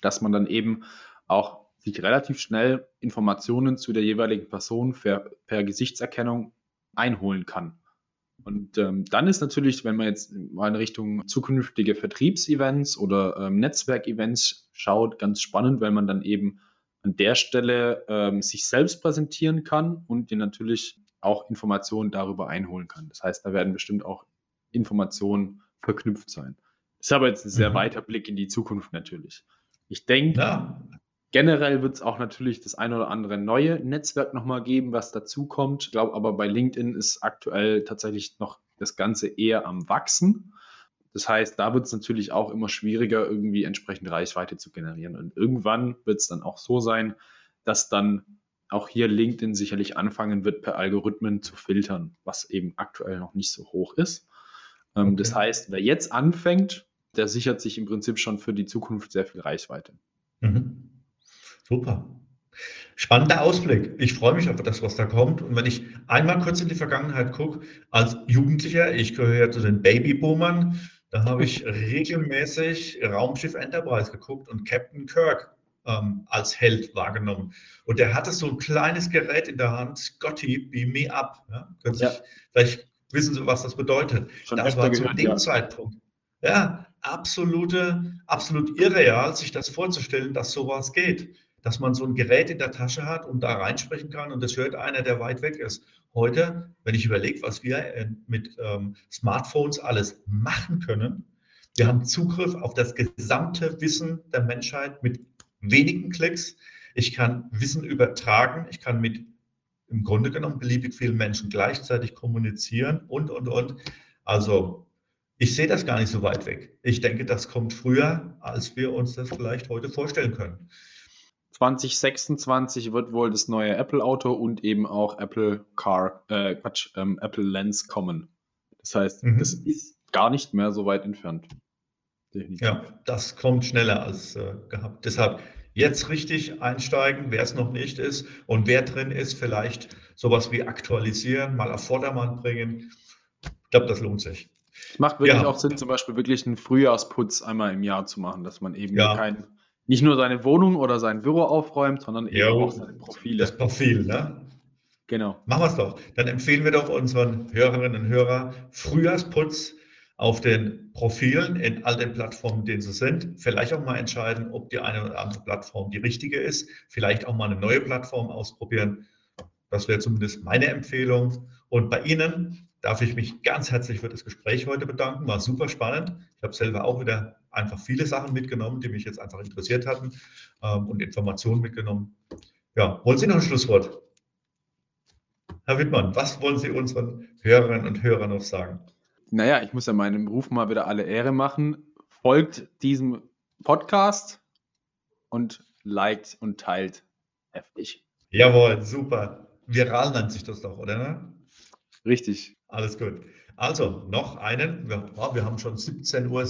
dass man dann eben auch sich relativ schnell Informationen zu der jeweiligen Person per, per Gesichtserkennung einholen kann. Und ähm, dann ist natürlich, wenn man jetzt mal in Richtung zukünftige Vertriebsevents oder ähm, Netzwerkevents schaut, ganz spannend, weil man dann eben an der Stelle ähm, sich selbst präsentieren kann und dir natürlich auch Informationen darüber einholen kann. Das heißt, da werden bestimmt auch Informationen verknüpft sein. Das ist aber jetzt ein sehr mhm. weiter Blick in die Zukunft natürlich. Ich denke, ja. Generell wird es auch natürlich das ein oder andere neue Netzwerk nochmal geben, was dazu kommt. Ich glaube aber bei LinkedIn ist aktuell tatsächlich noch das Ganze eher am Wachsen. Das heißt, da wird es natürlich auch immer schwieriger, irgendwie entsprechend Reichweite zu generieren. Und irgendwann wird es dann auch so sein, dass dann auch hier LinkedIn sicherlich anfangen wird, per Algorithmen zu filtern, was eben aktuell noch nicht so hoch ist. Ähm, okay. Das heißt, wer jetzt anfängt, der sichert sich im Prinzip schon für die Zukunft sehr viel Reichweite. Mhm. Super. Spannender Ausblick. Ich freue mich auf das, was da kommt. Und wenn ich einmal kurz in die Vergangenheit gucke, als Jugendlicher, ich gehöre ja zu den Babyboomern, da habe ich regelmäßig Raumschiff Enterprise geguckt und Captain Kirk ähm, als Held wahrgenommen. Und der hatte so ein kleines Gerät in der Hand, Scotty, beam me up. Ja? Ja. Vielleicht wissen Sie, was das bedeutet. Schon das war zu dem ja. Zeitpunkt. Ja, absolute, absolut irreal, sich das vorzustellen, dass sowas geht dass man so ein Gerät in der Tasche hat und da reinsprechen kann und das hört einer, der weit weg ist. Heute, wenn ich überlege, was wir äh, mit ähm, Smartphones alles machen können, wir haben Zugriff auf das gesamte Wissen der Menschheit mit wenigen Klicks. Ich kann Wissen übertragen, ich kann mit im Grunde genommen beliebig viele Menschen gleichzeitig kommunizieren und, und, und. Also ich sehe das gar nicht so weit weg. Ich denke, das kommt früher, als wir uns das vielleicht heute vorstellen können. 2026 wird wohl das neue Apple Auto und eben auch Apple Car, äh, Quatsch, ähm, Apple Lens kommen. Das heißt, mhm. das ist gar nicht mehr so weit entfernt. Definitiv. Ja, das kommt schneller als äh, gehabt. Deshalb jetzt richtig einsteigen, wer es noch nicht ist und wer drin ist, vielleicht sowas wie aktualisieren, mal auf Vordermann bringen. Ich glaube, das lohnt sich. Es macht wirklich ja. auch Sinn, zum Beispiel wirklich einen Frühjahrsputz einmal im Jahr zu machen, dass man eben ja. kein, nicht nur seine Wohnung oder sein Büro aufräumt, sondern eben ja, auch seine Profile. Das Profil, ne? Genau. Machen wir es doch. Dann empfehlen wir doch unseren Hörerinnen und Hörern Frühjahrsputz auf den Profilen in all den Plattformen, denen sie sind. Vielleicht auch mal entscheiden, ob die eine oder andere Plattform die richtige ist. Vielleicht auch mal eine neue Plattform ausprobieren. Das wäre zumindest meine Empfehlung. Und bei Ihnen darf ich mich ganz herzlich für das Gespräch heute bedanken. War super spannend. Ich habe selber auch wieder einfach viele Sachen mitgenommen, die mich jetzt einfach interessiert hatten ähm, und Informationen mitgenommen. Ja, wollen Sie noch ein Schlusswort? Herr Wittmann, was wollen Sie unseren Hörerinnen und Hörern noch sagen? Naja, ich muss ja meinem Ruf mal wieder alle Ehre machen. Folgt diesem Podcast und liked und teilt heftig. Jawohl, super. Viral nennt sich das doch, oder? Ne? Richtig. Alles gut. Also noch einen. Wir, wir haben schon 17.37 Uhr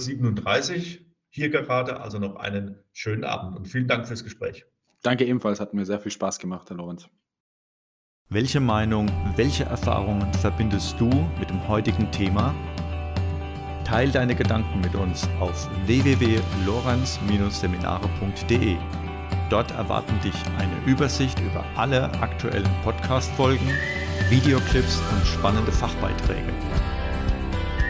hier gerade, also noch einen schönen Abend und vielen Dank fürs Gespräch. Danke ebenfalls, hat mir sehr viel Spaß gemacht, Herr Lorenz. Welche Meinung, welche Erfahrungen verbindest du mit dem heutigen Thema? Teil deine Gedanken mit uns auf www.lorenz-seminare.de. Dort erwarten dich eine Übersicht über alle aktuellen Podcast-Folgen, Videoclips und spannende Fachbeiträge.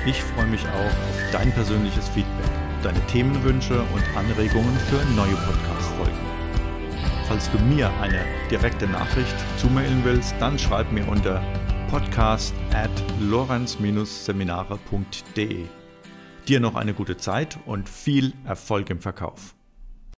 Ich freue mich auch auf dein persönliches Feedback, deine Themenwünsche und Anregungen für neue Podcast-Folgen. Falls du mir eine direkte Nachricht zumailen willst, dann schreib mir unter podcast at lorenz-seminare.de. Dir noch eine gute Zeit und viel Erfolg im Verkauf.